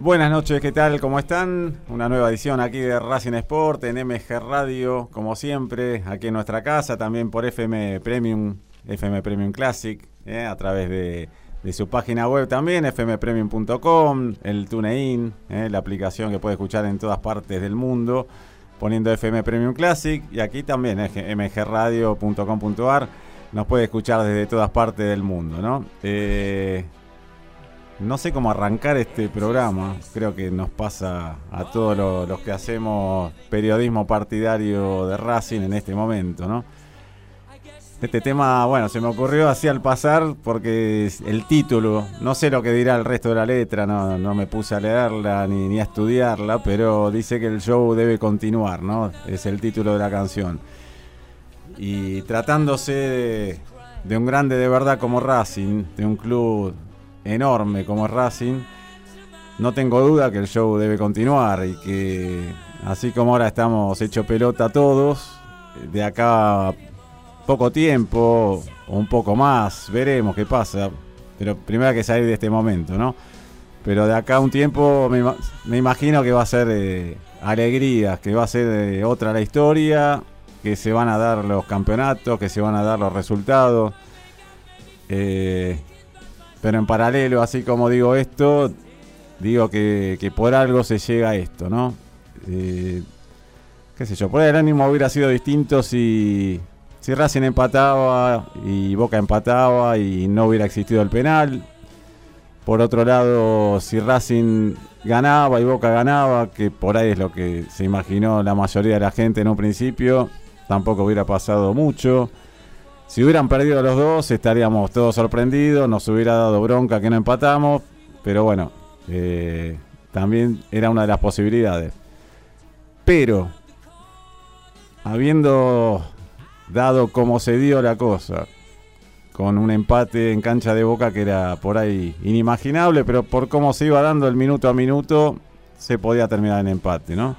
Buenas noches, ¿qué tal? ¿Cómo están? Una nueva edición aquí de Racing Sport en MG Radio, como siempre, aquí en nuestra casa, también por FM Premium, FM Premium Classic, ¿eh? a través de, su página web también, fmpremium.com, el TuneIn, ¿eh? la aplicación que puede escuchar en todas partes del mundo, poniendo FM Premium Classic, y aquí también, ¿eh? mgradio.com.ar, nos puede escuchar desde todas partes del mundo, ¿no? Eh, no sé cómo arrancar este programa. Creo que nos pasa a todos los, que hacemos periodismo partidario de Racing en este momento, ¿no? Este tema, bueno, se me ocurrió así al pasar porque el título, no sé lo que dirá el resto de la letra, no, no me puse a leerla ni, a estudiarla, pero dice que el show debe continuar, ¿no? Es el título de la canción. Y tratándose de, de un grande de verdad como Racing, de un club enorme como Racing, no tengo duda que el show debe continuar y que así como ahora estamos hecho pelota todos, de acá poco tiempo o un poco más, veremos qué pasa, pero primero hay que salir de este momento, ¿no? Pero de acá un tiempo me, imagino que va a ser eh, alegrías, que va a ser eh, otra la historia, que se van a dar los campeonatos, que se van a dar los resultados. Eh, pero en paralelo, así como digo esto, digo que, por algo se llega a esto, ¿no? Eh, qué sé yo, por ahí el ánimo hubiera sido distinto si, si Racing empataba y Boca empataba y no hubiera existido el penal. Por otro lado, si Racing ganaba y Boca ganaba, que por ahí es lo que se imaginó la mayoría de la gente en un principio, tampoco hubiera pasado mucho. Si hubieran perdido los dos, estaríamos todos sorprendidos, nos hubiera dado bronca que no empatamos, pero bueno, eh, también era una de las posibilidades. Pero, habiendo dado como se dio la cosa, con un empate en cancha de boca que era por ahí inimaginable, pero por cómo se iba dando el minuto a minuto, se podía terminar en empate, ¿no?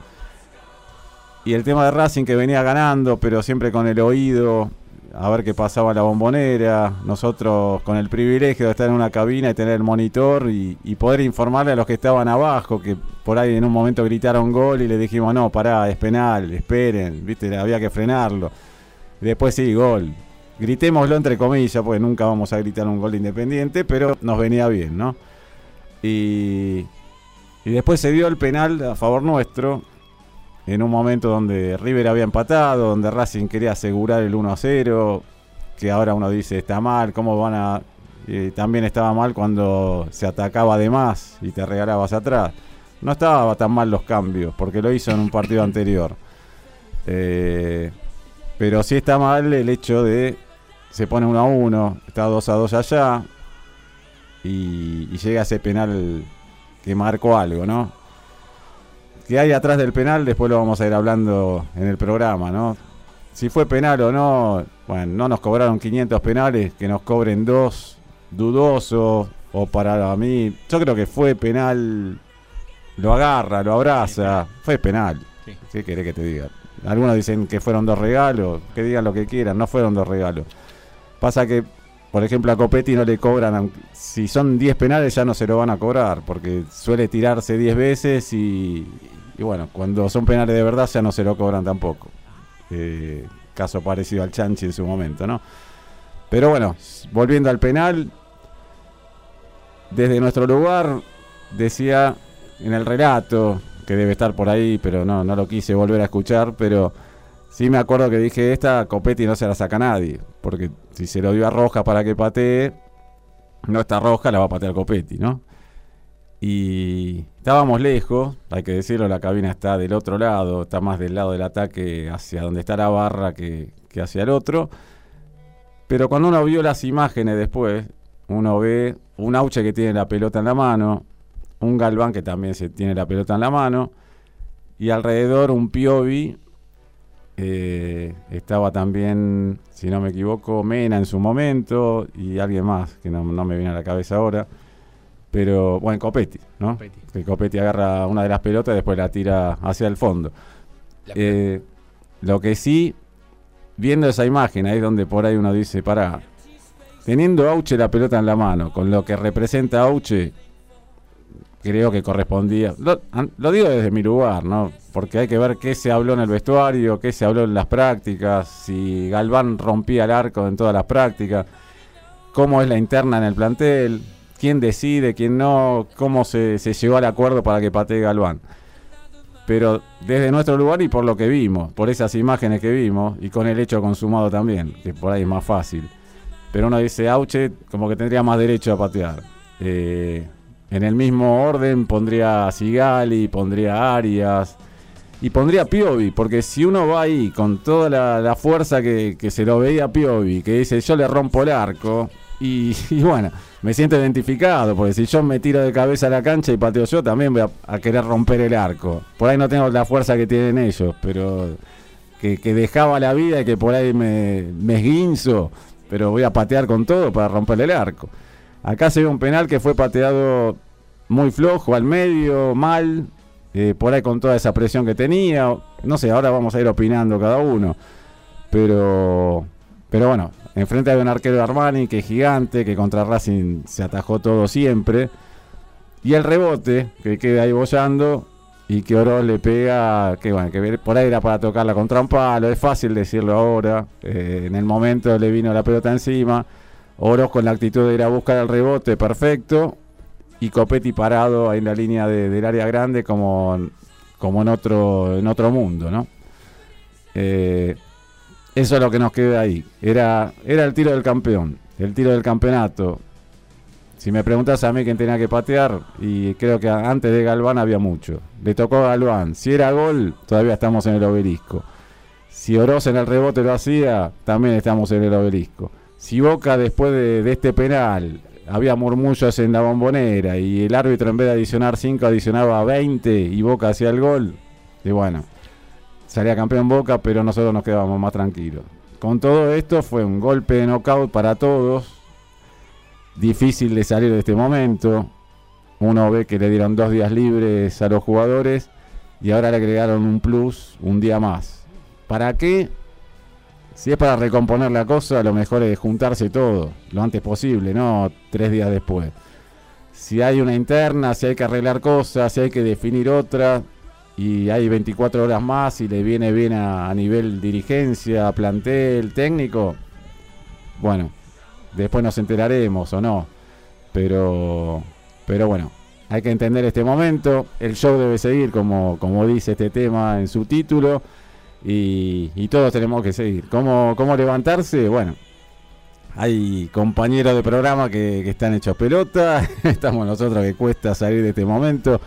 Y el tema de Racing que venía ganando, pero siempre con el oído a ver qué pasaba en la bombonera, nosotros con el privilegio de estar en una cabina y tener el monitor y, poder informarle a los que estaban abajo, que por ahí en un momento gritaron gol y le dijimos, no, pará, es penal, esperen, viste, había que frenarlo. después sí, gol. Gritémoslo entre comillas, porque nunca vamos a gritar un gol independiente, pero nos venía bien, ¿no? Y, y después se dio el penal a favor nuestro, en un momento donde River había empatado, donde Racing quería asegurar el 1 a 0, que ahora uno dice está mal, ¿cómo van a...? también estaba mal cuando se atacaba de más y te regalabas atrás. No estaba tan mal los cambios, porque lo hizo en un partido anterior. Eh, pero sí está mal el hecho de se pone 1 a 1, está 2 a 2 allá y, y llega ese penal que marcó algo, ¿no? Que hay atrás del penal, después lo vamos a ir hablando en el programa, ¿no? Si fue penal o no, bueno, no nos cobraron 500 penales, que nos cobren dos, dudoso, o para mí, yo creo que fue penal, lo agarra, lo abraza, fue penal. ¿Qué querés que te diga? Algunos dicen que fueron dos regalos, que digan lo que quieran, no fueron dos regalos. Pasa que, por ejemplo, a Copetti no le cobran, si son 10 penales ya no se lo van a cobrar, porque suele tirarse 10 veces y, y bueno, cuando son penales de verdad ya no se lo cobran tampoco. Eh, caso parecido al Chanchi en su momento, ¿no? Pero bueno, volviendo al penal, desde nuestro lugar decía en el relato, que debe estar por ahí, pero no, no lo quise volver a escuchar, pero sí me acuerdo que dije, esta Copetti no se la saca nadie, porque si se lo dio a Roja para que patee, no está Roja, la va a patear Copetti, ¿no? Y estábamos lejos, hay que decirlo, la cabina está del otro lado, está más del lado del ataque hacia donde está la barra que, hacia el otro. Pero cuando uno vio las imágenes después, uno ve un Auche que tiene la pelota en la mano, un Galván que también se tiene la pelota en la mano, y alrededor un Piovi. Eh, estaba también, si no me equivoco, Mena en su momento y alguien más que no me viene a la cabeza ahora. Pero, bueno, Copetti, ¿no? Que Copetti agarra una de las pelotas y después la tira hacia el fondo. Eh, lo que sí, viendo esa imagen, ahí donde por ahí uno dice, para, teniendo Auche la pelota en la mano, con lo que representa Auche, creo que correspondía. Lo, lo, digo desde mi lugar, ¿no? Porque hay que ver qué se habló en el vestuario, qué se habló en las prácticas, si Galván rompía el arco en todas las prácticas, cómo es la interna en el plantel quién decide, quién no, cómo se, llegó al acuerdo para que patee Galván. Pero desde nuestro lugar y por lo que vimos, por esas imágenes que vimos y con el hecho consumado también, que por ahí es más fácil. Pero uno dice, Auche como que tendría más derecho a patear. Eh, en el mismo orden pondría a Sigali, pondría Arias y pondría a Piovi, porque si uno va ahí con toda la, fuerza que, se lo veía a Piovi, que dice yo le rompo el arco, y bueno, me siento identificado, porque si yo me tiro de cabeza a la cancha y pateo yo, también voy a, querer romper el arco. Por ahí no tengo la fuerza que tienen ellos, pero que, dejaba la vida y que por ahí me, me esguinzo, pero voy a patear con todo para romper el arco. Acá se ve un penal que fue pateado muy flojo, al medio, mal, eh, por ahí con toda esa presión que tenía. No sé, ahora vamos a ir opinando cada uno. Pero, pero bueno, Enfrente hay un arquero de Armani que es gigante, que contra Racing se atajó todo siempre. Y el rebote, que queda ahí bollando y que Oro le pega, que bueno, que por ahí era para tocarla contra un palo, es fácil decirlo ahora. Eh, en el momento le vino la pelota encima. Oro con la actitud de ir a buscar el rebote, perfecto. Y Copetti parado ahí en la línea del área grande como, como en, otro, en otro mundo, ¿no? Eh, eso es lo que nos queda ahí. Era, era el tiro del campeón, el tiro del campeonato. Si me preguntas a mí quién tenía que patear, y creo que antes de Galván había mucho. Le tocó a Galván. Si era gol, todavía estamos en el obelisco. Si Oroz en el rebote lo hacía, también estamos en el obelisco. Si Boca después de, este penal había murmullos en la bombonera y el árbitro en vez de adicionar 5 adicionaba 20 y Boca hacía el gol, y bueno, salía campeón Boca, pero nosotros nos quedábamos más tranquilos. Con todo esto fue un golpe de knockout para todos. Difícil de salir de este momento. Uno ve que le dieron dos días libres a los jugadores y ahora le agregaron un plus, un día más. ¿Para qué? Si es para recomponer la cosa, lo mejor es juntarse todo, lo antes posible, no tres días después. Si hay una interna, si hay que arreglar cosas, si hay que definir otra, y hay 24 horas más y le viene bien a, nivel dirigencia, plantel, técnico, bueno, después nos enteraremos o no. Pero, pero bueno, hay que entender este momento. El show debe seguir, como, como dice este tema en su título. Y, todos tenemos que seguir. ¿Cómo, ¿Cómo levantarse? Bueno, hay compañeros de programa que, que están hechos pelota. Estamos nosotros que cuesta salir de este momento.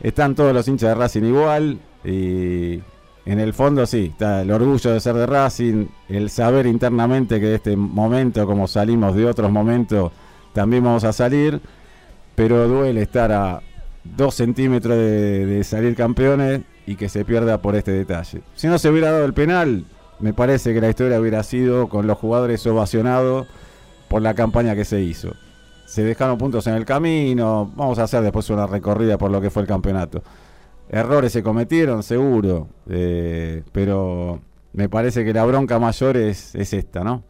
Están todos los hinchas de Racing igual. Y en el fondo sí, está el orgullo de ser de Racing, el saber internamente que de este momento, como salimos de otros momentos, también vamos a salir, pero duele estar a dos centímetros de, salir campeones y que se pierda por este detalle. Si no se hubiera dado el penal, me parece que la historia hubiera sido con los jugadores ovacionados por la campaña que se hizo. Se dejaron puntos en el camino, vamos a hacer después una recorrida por lo que fue el campeonato. Errores se cometieron, seguro, eh, pero me parece que la bronca mayor es, es esta, ¿no?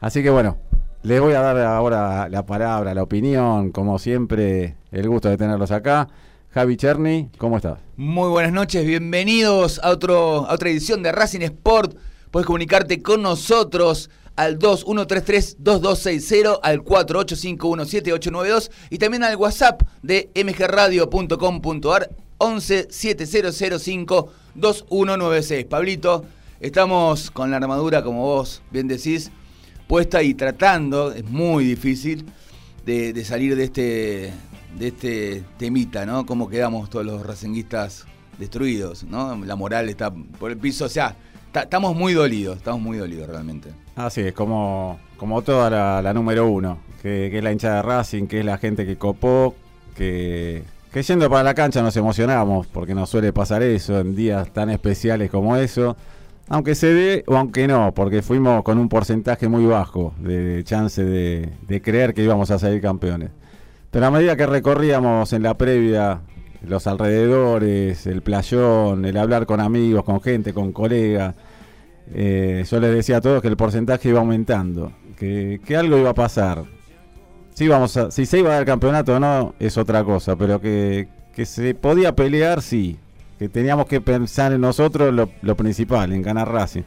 Así que bueno, les voy a dar ahora la palabra, la opinión, como siempre, el gusto de tenerlos acá. Javi Cherny, ¿cómo estás? Muy buenas noches, bienvenidos a, otro, a otra edición de Racing Sport. Puedes comunicarte con nosotros al 2133-2260, al 48517892 y también al WhatsApp de mgradio.com.ar 11 7005 2196. Pablito, estamos con la armadura, como vos bien decís, puesta y tratando, es muy difícil, de, salir de este, de este temita, ¿no? Cómo quedamos todos los racinguistas destruidos, ¿no? La moral está por el piso, o sea, estamos muy dolidos, estamos muy dolidos realmente. Así es, como, como toda la, número uno, que, es la hinchada de Racing, que es la gente que copó, que que yendo para la cancha nos emocionamos, porque nos suele pasar eso en días tan especiales como eso. Aunque se dé o aunque no, porque fuimos con un porcentaje muy bajo de chance de, creer que íbamos a salir campeones. Pero a medida que recorríamos en la previa los alrededores, el playón, el hablar con amigos, con gente, con colegas, eh, yo les decía a todos que el porcentaje iba aumentando, que, que algo iba a pasar, Sí, vamos a, si se iba al campeonato o no es otra cosa, pero que, se podía pelear, sí. Que teníamos que pensar en nosotros lo, principal, en ganar Racing.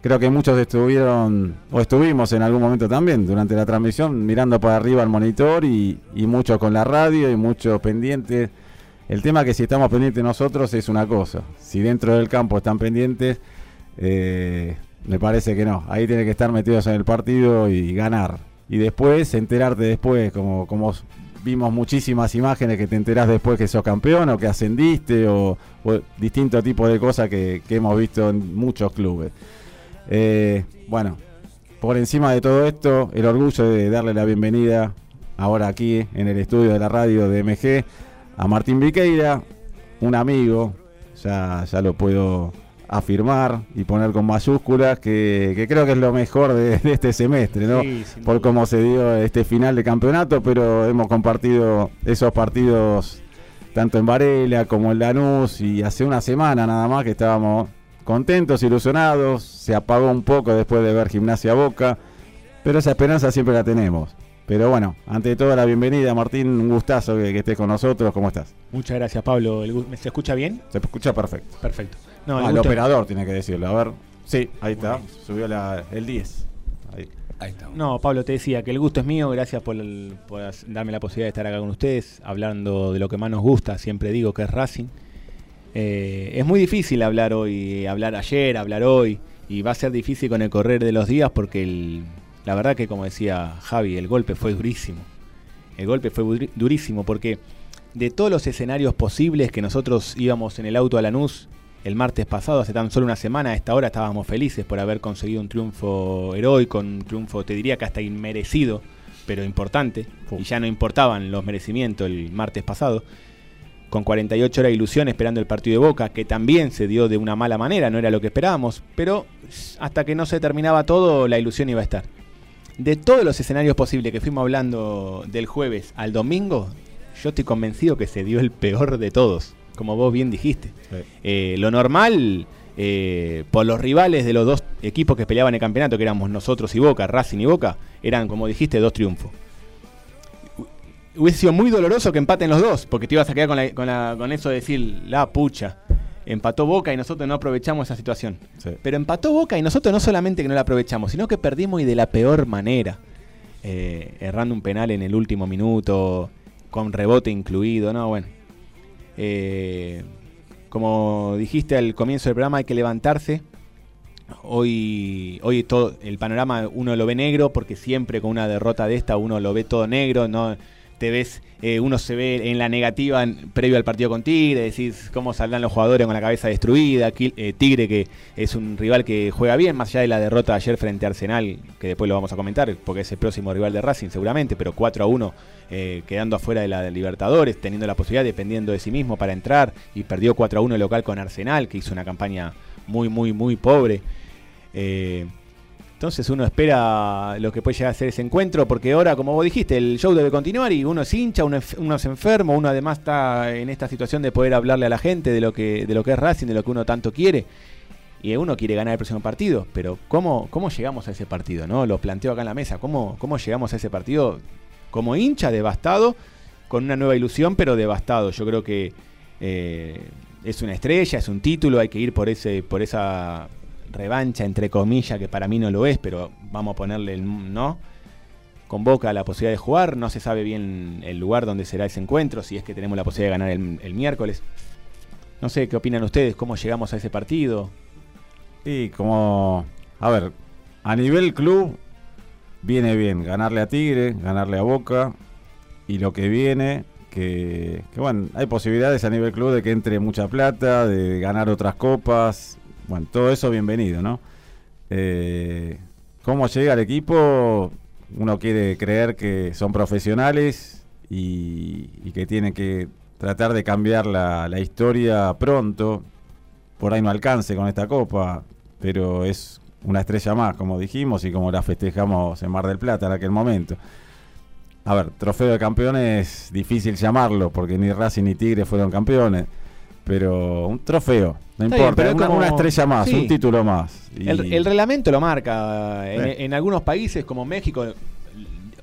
Creo que muchos estuvieron, o estuvimos en algún momento también durante la transmisión, mirando para arriba al monitor y, y muchos con la radio y muchos pendientes. El tema que si estamos pendientes nosotros es una cosa. Si dentro del campo están pendientes, eh, me parece que no. Ahí tiene que estar metidos en el partido y ganar y después enterarte después, como, como vimos muchísimas imágenes que te enterás después que sos campeón o que ascendiste o, distintos tipos de cosas que, hemos visto en muchos clubes. Eh, bueno, por encima de todo esto, el orgullo de darle la bienvenida ahora aquí en el estudio de la radio de MG a Martín Viqueira, un amigo, ya, ya lo puedo afirmar y poner con mayúsculas, que, creo que es lo mejor de, este semestre, ¿no? Por cómo se dio este final de campeonato, pero hemos compartido esos partidos tanto en Varela como en Lanús y hace una semana nada más que estábamos contentos, ilusionados, se apagó un poco después de ver Gimnasia Boca, pero esa esperanza siempre la tenemos. Pero bueno, ante todo la bienvenida, Martín, un gustazo que, estés con nosotros. ¿Cómo estás? Muchas gracias, Pablo. ¿Se escucha bien? Se escucha perfecto. Perfecto. No, el, operador tiene que decirlo. A ver. Sí, ahí está. Subió el 10. Ahí. está. No, Pablo, te decía que el gusto es mío. Gracias por, darme la posibilidad de estar acá con ustedes, hablando de lo que más nos gusta. Siempre digo que es Racing. Eh, es muy difícil hablar hoy, hablar ayer, hablar hoy. Y va a ser difícil con el correr de los días porque el la verdad que como decía Javi, el golpe fue durísimo. El golpe fue durísimo porque de todos los escenarios posibles que nosotros íbamos en el auto a Lanús el martes pasado, hace tan solo una semana, a esta hora estábamos felices por haber conseguido un triunfo heroico, un triunfo, te diría que hasta inmerecido, pero importante, y ya no importaban los merecimientos el martes pasado, con 48 horas de ilusión esperando el partido de Boca, que también se dio de una mala manera, no era lo que esperábamos, pero hasta que no se terminaba todo, la ilusión iba a estar. De todos los escenarios posibles que fuimos hablando del jueves al domingo, yo estoy convencido que se dio el peor de todos, como vos bien dijiste. Eh, lo normal, eh, por los rivales de los dos equipos que peleaban el campeonato, que éramos nosotros y Boca, Racing y Boca, eran, como dijiste, dos triunfos. Hubiese sido muy doloroso que empaten los dos, porque te ibas a quedar con, con, con eso de decir, la pucha empató Boca y nosotros no aprovechamos esa situación. Pero empató Boca y nosotros no solamente que no la aprovechamos, sino que perdimos y de la peor manera. Eh, errando un penal en el último minuto. con rebote incluido, ¿no? Bueno. Eh, como dijiste al comienzo del programa, hay que levantarse. Hoy, hoy todo el panorama uno lo ve negro porque siempre con una derrota de esta uno lo ve todo negro, no te ves, eh, uno se ve en la negativa previo al partido con Tigre, decís cómo saldrán los jugadores con la cabeza destruida, eh, Tigre que es un rival que juega bien, más allá de la derrota ayer frente a Arsenal, que después lo vamos a comentar, porque es el próximo rival de Racing seguramente, pero 4 a 1 eh, quedando afuera de la de Libertadores, teniendo la posibilidad, dependiendo de sí mismo para entrar, y perdió 4 a 1 local con Arsenal, que hizo una campaña muy, muy, muy pobre. Entonces uno espera lo que puede llegar a ser ese encuentro, porque ahora, como vos dijiste, el show debe continuar y uno es hincha, uno es, enfermo, uno además está en esta situación de poder hablarle a la gente de lo que, de lo que es Racing, de lo que uno tanto quiere. Y uno quiere ganar el próximo partido, pero ¿cómo, cómo llegamos a ese partido? ¿no? Lo planteo acá en la mesa. ¿Cómo, cómo llegamos a ese partido como hincha, devastado, con una nueva ilusión, pero devastado? Yo creo que eh, es una estrella, es un título, hay que ir por, ese, por esa revancha, entre comillas, que para mí no lo es, pero vamos a ponerle el no. Convoca la posibilidad de jugar, no se sabe bien el lugar donde será ese encuentro, si es que tenemos la posibilidad de ganar el, miércoles. No sé, ¿qué opinan ustedes? ¿Cómo llegamos a ese partido? Y como, a ver, a nivel club viene bien ganarle a Tigre, ganarle a Boca, y lo que viene, que, que, bueno, hay posibilidades a nivel club de que entre mucha plata, de ganar otras copas, bueno, todo eso bienvenido, ¿no? Eh, ¿Cómo llega el equipo? Uno quiere creer que son profesionales y, que tienen que tratar de cambiar la, historia pronto. Por ahí no alcance con esta copa, pero es una estrella más, como dijimos, y como la festejamos en Mar del Plata en aquel momento. A ver, trofeo de campeones, difícil llamarlo, porque ni Racing ni Tigre fueron campeones, pero un trofeo, no importa, pero una, como, una estrella más, un título más. El, reglamento lo marca. En, algunos países como México,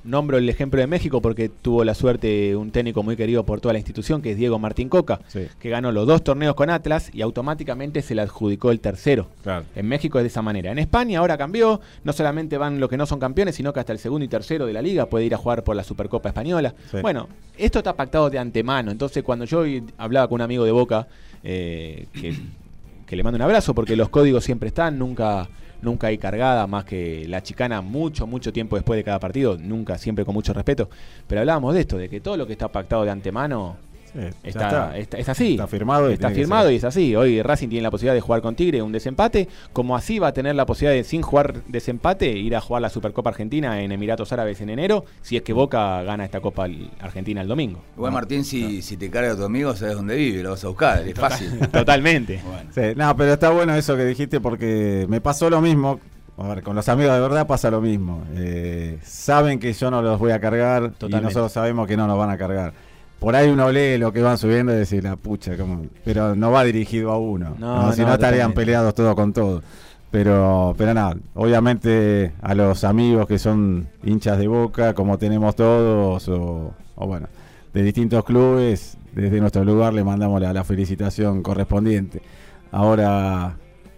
nombro el ejemplo de México porque tuvo la suerte un técnico muy querido por toda la institución, que es Diego Martín Coca, que ganó los dos torneos con Atlas y automáticamente se le adjudicó el tercero. En México es de esa manera. En España ahora cambió, no solamente van los que no son campeones, sino que hasta el segundo y tercero de la liga puede ir a jugar por la Supercopa Española. Bueno, esto está pactado de antemano, entonces cuando yo hablaba con un amigo de Boca, eh, que que le mando un abrazo porque los códigos siempre están, nunca, nunca hay cargada más que la chicana mucho, mucho tiempo después de cada partido, nunca, siempre con mucho respeto. Pero hablábamos de esto, de que todo lo que está pactado de antemano está, es así. Está firmado. Y está firmado y es así. Hoy Racing tiene la posibilidad de jugar con Tigre un desempate, como así va a tener la posibilidad de, sin jugar desempate, ir a jugar la Supercopa Argentina en Emiratos Árabes en enero, si es que Boca gana esta Copa Argentina el domingo. Igual, Martín, si, si te carga tu amigo, sabes dónde vive, lo vas a buscar, es fácil. Totalmente. no, pero está bueno eso que dijiste porque me pasó lo mismo a ver, con los amigos de verdad pasa lo mismo. Eh, saben que yo no los voy a cargar y nosotros sabemos que no nos van a cargar por ahí uno lee lo que van subiendo y dice, la pucha, pero no va dirigido a uno. No, si no, estarían peleados todo con todo. Pero, pero nada, obviamente a los amigos que son hinchas de boca, como tenemos todos, o, bueno, de distintos clubes, desde nuestro lugar le mandamos la, la felicitación correspondiente. Ahora,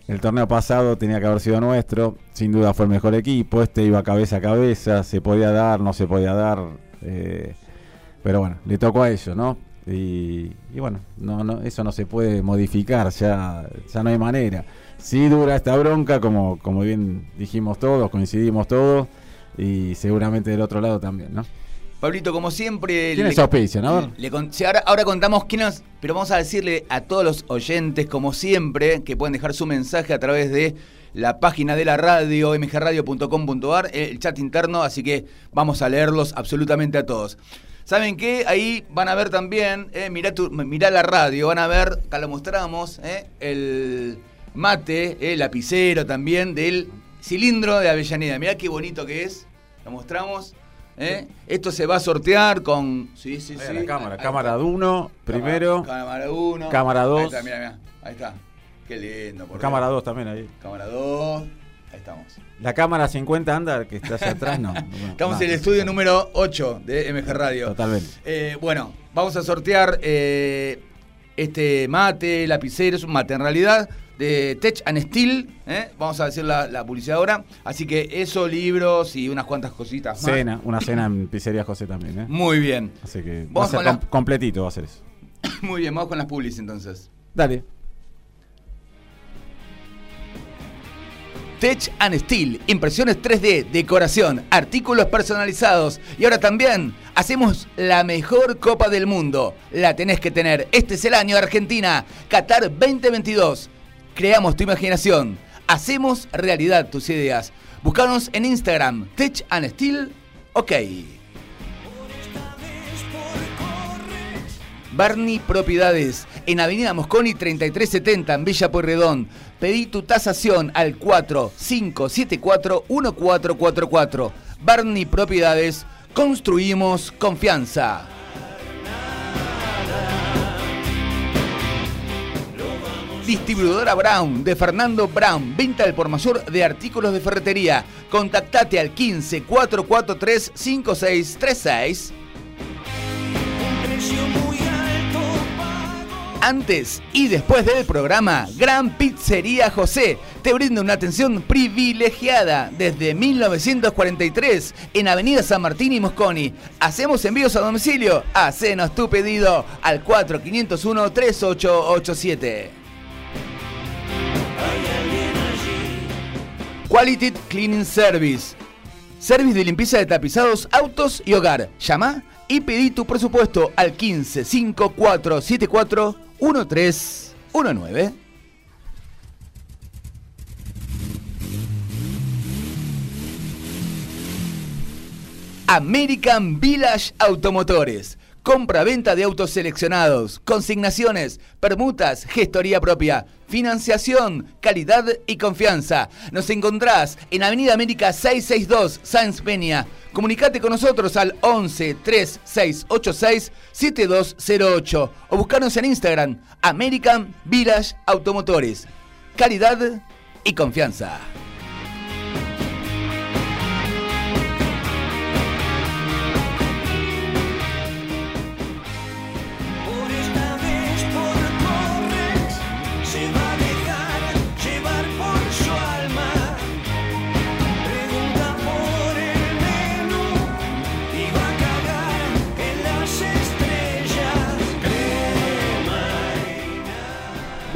el torneo pasado tenía que haber sido nuestro, sin duda fue el mejor equipo, este iba cabeza a cabeza, se podía dar, no se podía dar. Eh, pero bueno, le tocó a ellos, ¿no? Y, bueno, no, no, eso no se puede modificar, ya, ya no hay manera. Sí dura esta bronca, como, como bien dijimos todos, coincidimos todos, y seguramente del otro lado también, ¿no? Pablito, como siempre. ¿Quiénes auspician? A ahora, ahora contamos quiénes, pero vamos a decirle a todos los oyentes, como siempre, que pueden dejar su mensaje a través de la página de la radio, mgradio.com.ar, el chat interno, así que vamos a leerlos absolutamente a todos. ¿Saben qué? Ahí van a ver también, eh, mirá, la radio, van a ver, acá lo mostramos, eh, el mate, el eh, lapicero también del cilindro de Avellaneda. Mirá qué bonito que es, lo mostramos. Eh. Esto se va a sortear con. Sí, sí, sí. La cámara, cámara 1 primero. Cámara 1. Cámara 2. Ahí está, mira, mira. Ahí está. Qué lindo. Por cámara 2 también ahí. Cámara 2. Estamos. La cámara 50 anda, que está hacia atrás, no. estamos en el estudio número 8 de MG Radio. Totalmente. Eh, bueno, vamos a sortear eh, este mate, lapicero, es un mate en realidad, de Tech and Steel, ¿eh? vamos a decir la, publicidad ahora. Así que eso, libros y unas cuantas cositas más. Cena, una cena en Pizzería José también. Muy bien. Así que va a ser completito va a ser eso. Muy bien, vamos con las publis entonces. Dale. Tech and Steel, impresiones 3D, decoración, artículos personalizados y ahora también hacemos la mejor Copa del Mundo. La tenés que tener. Este es el año de Argentina, Qatar 2022. Creamos tu imaginación. Hacemos realidad tus ideas. Búscanos en Instagram, Tech and Steel. Ok. Barney Propiedades, en Avenida Mosconi 3370 en Villa Pueyrredón. Pedí tu tasación al 4574-1444. Barney Propiedades, construimos confianza. Distribuidora Brown de Fernando Brown. Venta del por mayor de artículos de ferretería. Contactate al 15 443 5636. Antes y después del programa, Gran Pizzería José te brinda una atención privilegiada desde 1943 en Avenida San Martín y Mosconi. Hacemos envíos a domicilio. Hacenos tu pedido al 4501 3887. Quality Cleaning Service. Service de limpieza de tapizados, autos y hogar. Llama y pedí tu presupuesto al 15 5474 1319. American Village Automotores. Compra-venta de autos seleccionados, consignaciones, permutas, gestoría propia, financiación, calidad y confianza. Nos encontrás en Avenida América 662, Sáenz Peña. Comunicate con nosotros al 11 3686 7208 o buscarnos en Instagram American Village Automotores. Calidad y confianza.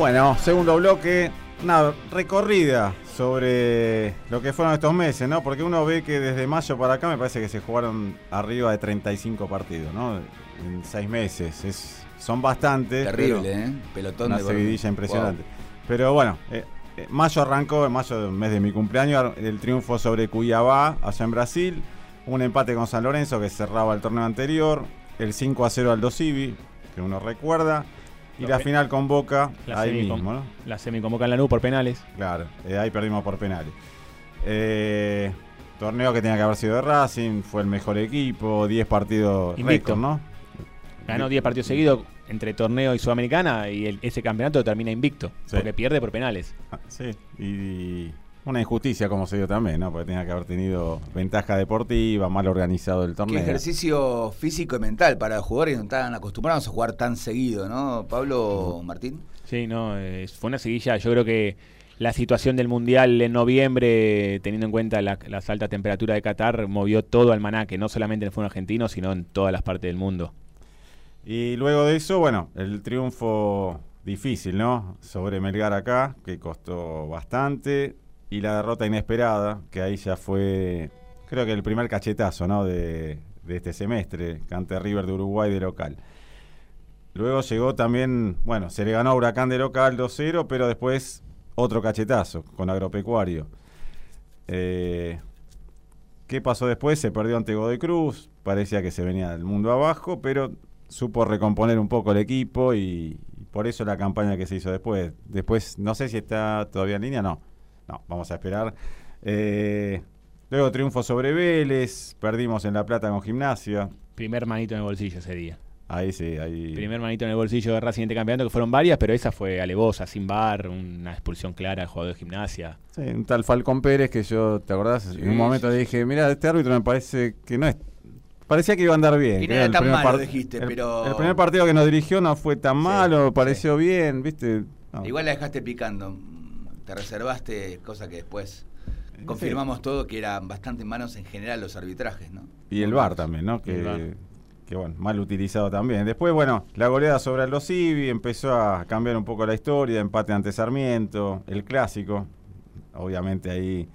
Bueno, segundo bloque, una recorrida sobre lo que fueron estos meses, ¿no? Porque uno ve que desde mayo para acá me parece que se jugaron arriba de 35 partidos, ¿no? En seis meses. Es, son bastantes. Terrible, ¿eh? Pelotón una de seguidilla impresionante. Pero bueno, eh, eh, mayo arrancó, en mayo, mes de mi cumpleaños, el triunfo sobre Cuyabá, allá en Brasil. Un empate con San Lorenzo que cerraba el torneo anterior. El 5 a 0 al Dosivi, que uno recuerda. Y la final con Boca, ahí mismo, ¿no? La semi con Boca en la NU por penales. Claro, eh, ahí perdimos por penales. Eh, torneo que tenía que haber sido de Racing, fue el mejor equipo, 10 partidos Invicto. ¿no? Ganó 10 partidos seguidos entre torneo y Sudamericana y ese campeonato termina invicto, porque pierde por penales. Ah, sí, y una injusticia como se dio también, ¿no? Porque tenía que haber tenido ventaja deportiva, mal organizado el torneo. Qué ejercicio físico y mental para jugadores que no estaban acostumbrados a jugar tan seguido, ¿no? Pablo Martín. Sí, no, fue una seguilla. Yo creo que la situación del Mundial en noviembre, teniendo en cuenta la, las altas temperaturas de Qatar, movió todo al manaque, no solamente en el fútbol argentino, sino en todas las partes del mundo. Y luego de eso, bueno, el triunfo difícil, ¿no? Sobre Melgar acá, que costó bastante y la derrota inesperada, que ahí ya fue, creo que el primer cachetazo ¿no? de, este semestre, Cante River de Uruguay de local. Luego llegó también, bueno, se le ganó a Huracán de local 2-0, pero después otro cachetazo con Agropecuario. Eh, ¿Qué pasó después? Se perdió ante Godoy Cruz, parecía que se venía del mundo abajo, pero supo recomponer un poco el equipo y, y por eso la campaña que se hizo después. Después, no sé si está todavía en línea, no no, vamos a esperar. Eh, luego triunfo sobre Vélez, perdimos en La Plata con Gimnasia. Primer manito en el bolsillo ese día. Ahí sí, ahí. Primer manito en el bolsillo de Racing de campeonato, que fueron varias, pero esa fue alevosa, sin bar, una expulsión clara al jugador de gimnasia. Sí, un tal Falcón Pérez que yo, ¿te acordás? en un momento le dije, mira, este árbitro me parece que no es parecía que iba a andar bien. Y no era tan malo, dijiste, el, pero... El primer partido que nos dirigió no fue tan malo, pareció bien, ¿viste? Igual la dejaste picando. Te reservaste, cosa que después confirmamos todo que eran bastante manos en general los arbitrajes, ¿no? Y el VAR también, ¿no? Que, que, bueno, mal utilizado también. Después, bueno, la goleada sobre los Civi empezó a cambiar un poco la historia, empate ante Sarmiento, el clásico. Obviamente ahí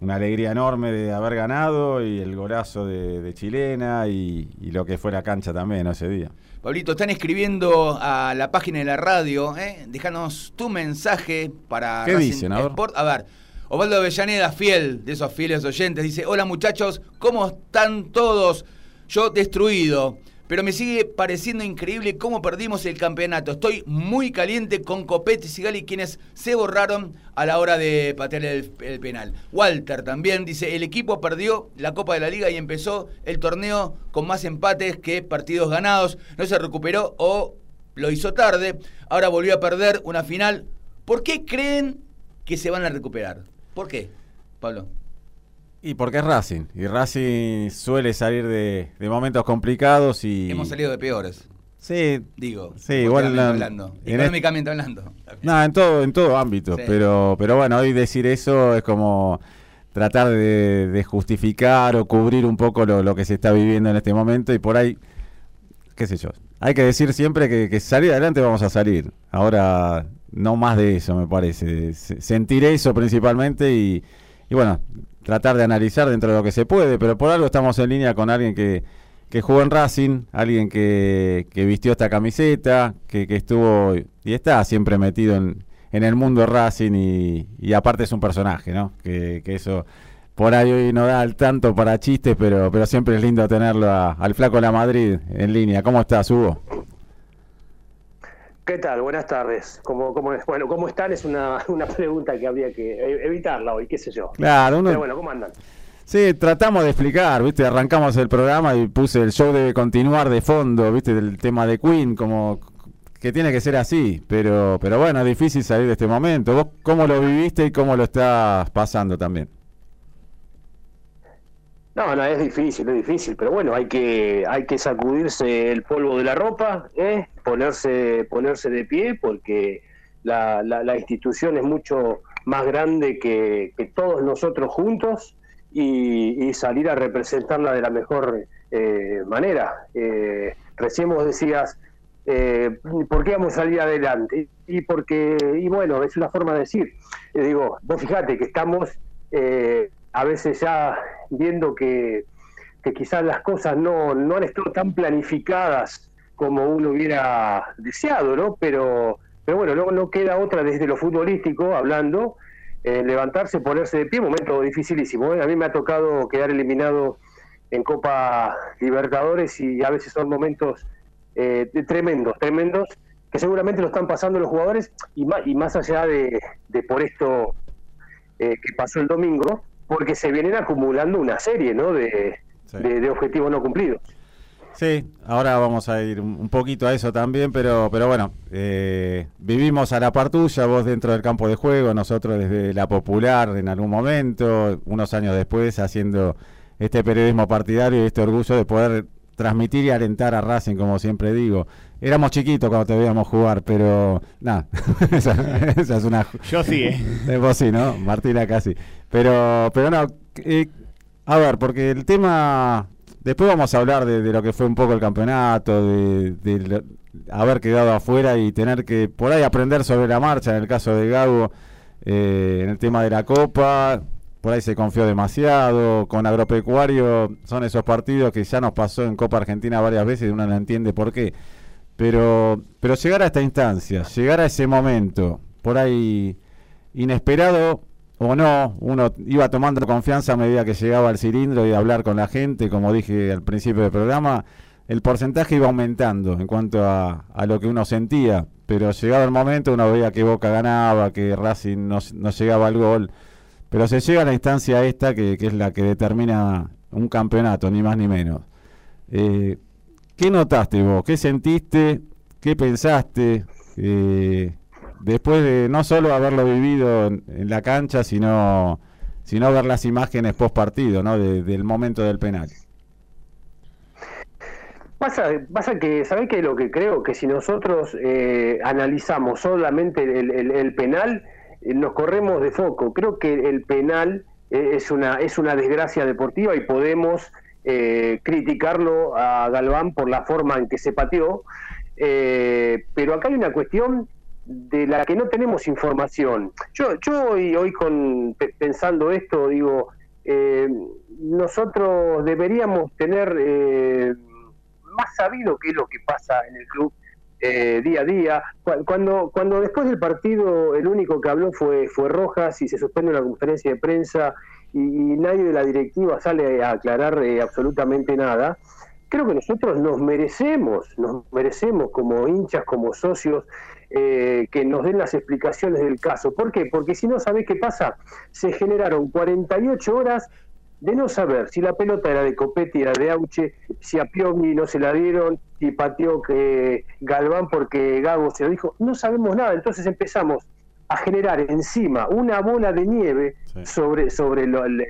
una alegría enorme de haber ganado y el golazo de, Chilena y, lo que fue la cancha también ese día. Pablito, están escribiendo a la página de la radio, ¿eh? déjanos tu mensaje para ¿Qué dicen, Sport. A ver, Osvaldo Avellaneda, fiel de esos fieles oyentes, dice, hola muchachos, ¿cómo están todos? Yo destruido pero me sigue pareciendo increíble cómo perdimos el campeonato. Estoy muy caliente con Copete y Sigali, quienes se borraron a la hora de patear el, penal. Walter también dice, el equipo perdió la Copa de la Liga y empezó el torneo con más empates que partidos ganados. No se recuperó o lo hizo tarde. Ahora volvió a perder una final. ¿Por qué creen que se van a recuperar? ¿Por qué, Pablo? Y porque es Racing. Y Racing suele salir de, momentos complicados y. Hemos salido de peores. Sí. Digo. Sí, igual. hablando. Económicamente hablando. No, en todo, en todo ámbito. Pero, pero bueno, hoy decir eso es como tratar de, justificar o cubrir un poco lo, que se está viviendo en este momento y por ahí, qué sé yo. Hay que decir siempre que, que salir adelante vamos a salir. Ahora, no más de eso, me parece. Sentir eso principalmente y, y bueno, tratar de analizar dentro de lo que se puede, pero por algo estamos en línea con alguien que, que jugó en Racing, alguien que, que vistió esta camiseta, que, que, estuvo y está siempre metido en, en el mundo Racing y, y, aparte es un personaje, ¿no? Que, que, eso por ahí hoy no da al tanto para chistes, pero, pero siempre es lindo tenerlo al flaco La Madrid en línea. ¿Cómo estás, Hugo? ¿Qué tal? Buenas tardes. ¿Cómo, cómo, bueno, ¿cómo están? Es una, una pregunta que habría que e, evitarla hoy, qué sé yo. Claro, Pero bueno, ¿cómo andan? Sí, tratamos de explicar, ¿viste? Arrancamos el programa y puse el show debe continuar de fondo, ¿viste? Del tema de Queen, como que tiene que ser así, pero, pero bueno, es difícil salir de este momento. ¿Vos cómo lo viviste y cómo lo estás pasando también? No, no, es difícil, es difícil, pero bueno, hay que, hay que sacudirse el polvo de la ropa, ¿eh? Ponerse, ponerse de pie, porque la, la, institución es mucho más grande que, todos nosotros juntos y, salir a representarla de la mejor eh, manera. Eh, recién vos decías, eh, ¿por qué vamos a salir adelante? Y porque, y bueno, es una forma de decir, digo, vos fíjate que estamos a veces ya viendo que, quizás las cosas no, no han estado tan planificadas como uno hubiera deseado, ¿no? Pero, pero bueno, no, no queda otra desde lo futbolístico, hablando, eh, levantarse, ponerse de pie, momento dificilísimo. ¿eh? A mí me ha tocado quedar eliminado en Copa Libertadores y a veces son momentos eh, tremendos, tremendos, que seguramente lo están pasando los jugadores y más, y más allá de, de por esto que pasó el domingo, porque se vienen acumulando una serie ¿no? de, de, objetivos no cumplidos. Sí, ahora vamos a ir un poquito a eso también, pero, pero bueno, eh, vivimos a la par tuya, vos dentro del campo de juego, nosotros desde la popular en algún momento, unos años después haciendo este periodismo partidario y este orgullo de poder transmitir y alentar a Racing, como siempre digo. Éramos chiquitos cuando te veíamos jugar, pero nada, esa, es una... Yo sí, ¿eh? Vos sí, ¿no? Martina casi. Pero, pero no, eh, a ver, porque el tema... Después vamos a hablar de, lo que fue un poco el campeonato, de, haber quedado afuera y tener que por ahí aprender sobre la marcha, en el caso de Gago, eh, en el tema de la Copa, por ahí se confió demasiado. Con Agropecuario son esos partidos que ya nos pasó en Copa Argentina varias veces y uno no entiende por qué. Pero, pero llegar a esta instancia, llegar a ese momento, por ahí inesperado o no, uno iba tomando confianza a medida que llegaba al cilindro y a hablar con la gente, como dije al principio del programa, el porcentaje iba aumentando en cuanto a, lo que uno sentía, pero llegado el momento uno veía que Boca ganaba, que Racing no, no llegaba al gol pero se llega a la instancia esta que, es la que determina un campeonato, ni más ni menos. Eh, ¿Qué notaste vos? ¿Qué sentiste? ¿Qué pensaste? Eh, después de no solo haberlo vivido en, la cancha, sino, sino ver las imágenes post partido, ¿no? del momento del penal. Pasa, pasa que, ¿sabés qué lo que creo? Que si nosotros eh, analizamos solamente el, penal, eh, nos corremos de foco. Creo que el penal eh, es, una, es una desgracia deportiva y podemos criticarlo a Galván por la forma en que se pateó. pero acá hay una cuestión de la que no tenemos información. Yo, yo hoy, hoy con, pensando esto, digo, nosotros deberíamos tener más sabido qué es lo que pasa en el club eh, día a día. Cuando, cuando después del partido el único que habló fue, fue Rojas y se suspende una conferencia de prensa y, nadie de la directiva sale a aclarar eh, absolutamente nada, creo que nosotros nos merecemos, nos merecemos como hinchas, como socios, eh, que nos den las explicaciones del caso. ¿Por qué? Porque si no, ¿sabés qué pasa? Se generaron 48 horas de no saber si la pelota era de Copetti, era de Auche, si a Piovi no se la dieron, si pateó que Galván porque Gago se lo dijo, no sabemos nada, entonces empezamos a generar encima una bola de nieve sobre, sobre el,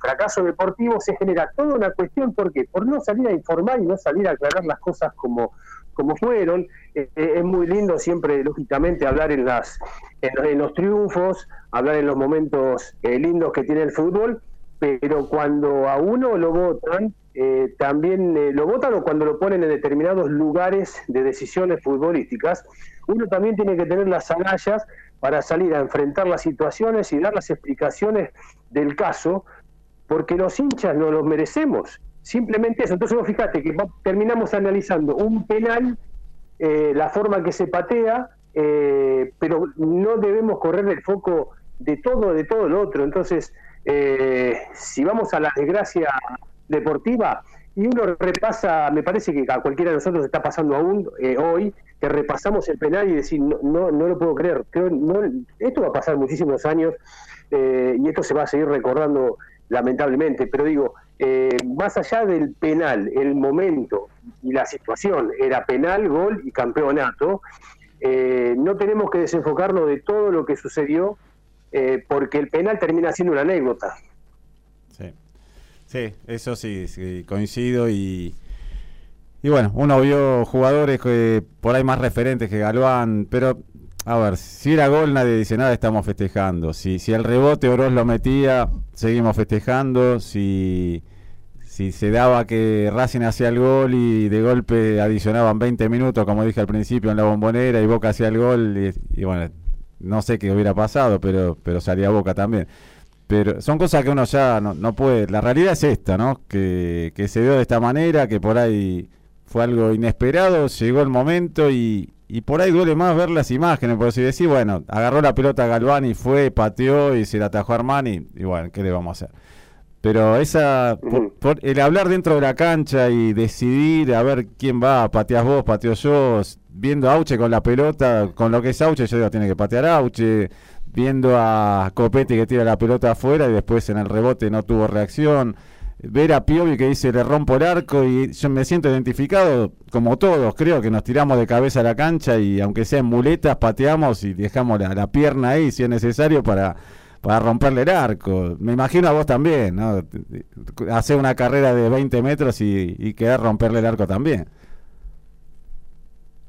fracaso deportivo, se genera toda una cuestión, ¿por qué? Por no salir a informar y no salir a aclarar las cosas como, como fueron. Eh, eh, es muy lindo siempre, lógicamente, hablar en, las, en, los triunfos, hablar en los momentos eh, lindos que tiene el fútbol, pero cuando a uno lo votan, eh, también lo votan o cuando lo ponen en determinados lugares de decisiones futbolísticas, uno también tiene que tener las agallas para salir a enfrentar las situaciones y dar las explicaciones del caso, porque los hinchas no los merecemos. Simplemente eso. Entonces, fíjate que terminamos analizando un penal, eh, la forma que se patea, pero no debemos correr el foco de todo, de todo lo otro. Entonces, eh, si vamos a la desgracia deportiva, y uno repasa, me parece que a cualquiera de nosotros está pasando aún eh, hoy, que repasamos el penal y decir, no, no, no lo puedo creer, no, esto va a pasar muchísimos años eh, y esto se va a seguir recordando lamentablemente, pero digo, más allá del penal, el momento y la situación era penal, gol y campeonato, no tenemos que desenfocarnos de todo lo que sucedió eh, porque el penal termina siendo una anécdota. Sí, sí eso sí, coincido y... Y bueno, uno vio jugadores que por ahí más referentes que Galván, pero a ver, si era gol nadie dice nada, estamos festejando. Si, si el rebote Oroz lo metía, seguimos festejando. Si, si se daba que Racing hacía el gol y de golpe adicionaban 20 minutos, como dije al principio, en la bombonera y Boca hacía el gol, y bueno, no sé qué hubiera pasado, pero, pero salía Boca también. Pero son cosas que uno ya no, puede. La realidad es esta, ¿no? Que, se dio de esta manera, que por ahí fue algo inesperado, llegó el momento y, y por ahí duele más ver las imágenes, por si decir, bueno, agarró la pelota Galván y fue, pateó y se la atajó Armani, y bueno, ¿qué le vamos a hacer? Pero esa, el hablar dentro de la cancha y decidir a ver quién va, pateas vos, pateo yo, viendo a Auche con la pelota, con lo que es Auche, yo digo, tiene que patear Auche, viendo a Copetti que tira la pelota afuera y después en el rebote no tuvo reacción, ver a Piovi que dice le rompo el arco y yo me siento identificado, como todos, creo que nos tiramos de cabeza a la cancha y aunque sea en muletas, pateamos y dejamos la pierna ahí si es necesario para para romperle el arco. Me imagino a vos también, ¿no? Hacer una carrera de 20 metros y, y querer romperle el arco también.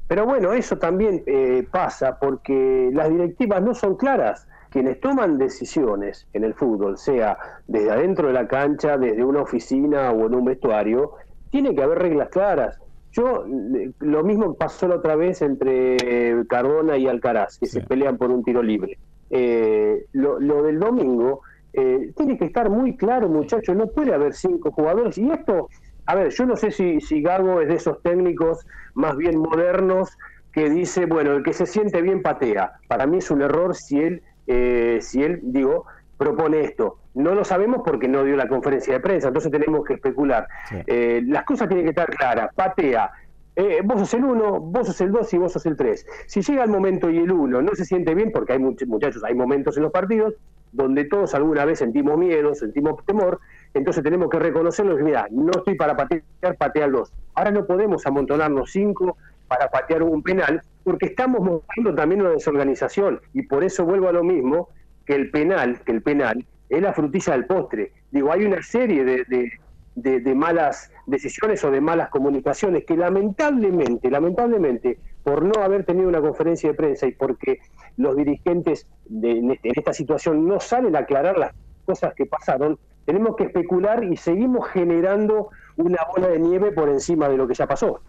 Pero bueno, eso también eh, pasa porque las directivas no son claras. Quienes toman decisiones en el fútbol, sea desde adentro de la cancha, desde una oficina o en un vestuario, tiene que haber reglas claras. Yo, eh, lo mismo pasó la otra vez entre Cardona y Alcaraz, que se pelean por un tiro libre. Eh, lo, del domingo eh, tiene que estar muy claro, muchachos, no puede haber cinco jugadores. Y esto, a ver, yo no sé si, si Gago es de esos técnicos más bien modernos que dice, bueno, el que se siente bien patea. Para mí es un error si él, eh, si él, digo, propone esto. No lo sabemos porque no dio la conferencia de prensa, entonces tenemos que especular. las cosas tienen que estar claras. Patea, eh, vos sos el 1, vos sos el 2 y vos sos el 3. Si llega el momento y el 1 no se siente bien, porque hay muchos muchachos, hay momentos en los partidos donde todos alguna vez sentimos miedo, sentimos temor, entonces tenemos que reconocerlo y mira, no estoy para patear, patear los. Ahora no podemos amontonarnos 5 para patear un penal, porque estamos mostrando también una desorganización, y por eso vuelvo a lo mismo, que el penal, que el penal es la frutilla del postre. Digo, hay una serie de de, malas decisiones o de malas comunicaciones que lamentablemente, lamentablemente, por no haber tenido una conferencia de prensa y porque los dirigentes de, este, en, esta situación no salen a aclarar las cosas que pasaron, tenemos que especular y seguimos generando una bola de nieve por encima de lo que ya pasó.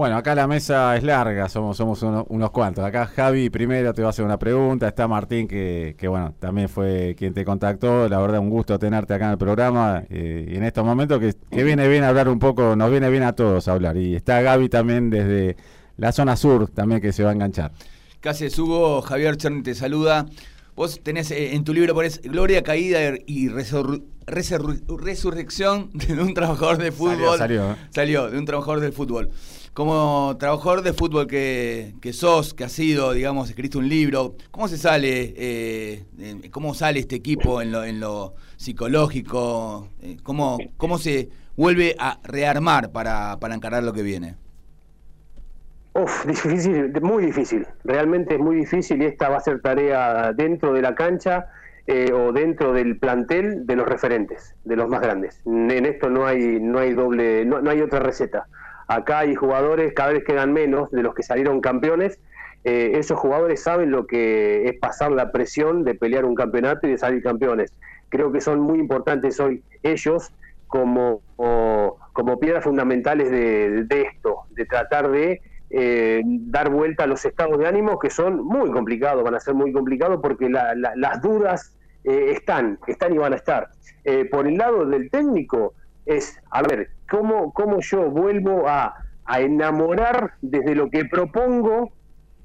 Bueno, acá la mesa es larga, somos, somos unos cuantos. Acá Javi primero te va a hacer una pregunta, está Martín que, que bueno, también fue quien te contactó, la verdad un gusto tenerte acá en el programa eh, y en estos momentos que, que, viene bien hablar un poco, nos viene bien a todos hablar y está Gaby también desde la zona sur también que se va a enganchar. Casi Hugo, Javier Cherny te saluda. Vos tenés eh, en tu libro pones Gloria, Caída y Resurrección de un trabajador de fútbol. Salió, salió, de un trabajador del fútbol. Como trabajador de fútbol que, sos, que has sido, digamos, escrito un libro, ¿cómo se sale, eh, cómo sale este equipo en lo, en lo psicológico? Eh, ¿Cómo, ¿Cómo se vuelve a rearmar para, para encarar lo que viene? Uf, difícil, muy difícil. Realmente es muy difícil y esta va a ser tarea dentro de la cancha eh, o dentro del plantel de los referentes, de los más grandes. En esto no hay, no hay doble, no, hay otra receta. Acá hay jugadores, cada vez quedan menos de los que salieron campeones. Eh, esos jugadores saben lo que es pasar la presión de pelear un campeonato y de salir campeones. Creo que son muy importantes hoy ellos como, como piedras fundamentales de esto, de tratar de eh, dar vuelta a los estados de ánimo que son muy complicados, van a ser muy complicados porque las dudas eh, están, están y van a estar. Eh, por el lado del técnico es, a ver, ¿cómo, cómo yo vuelvo a, enamorar desde lo que propongo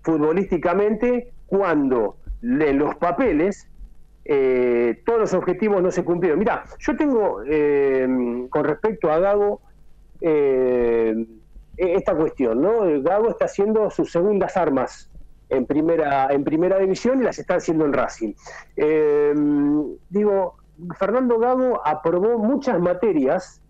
futbolísticamente cuando en los papeles todos los objetivos no se cumplieron. Mira, yo tengo con respecto a Gago e-, esta cuestión, ¿no? Gago está haciendo sus segundas armas en primera, en primera división y las está haciendo en Racing. Em, digo, Fernando Gago aprobó muchas materias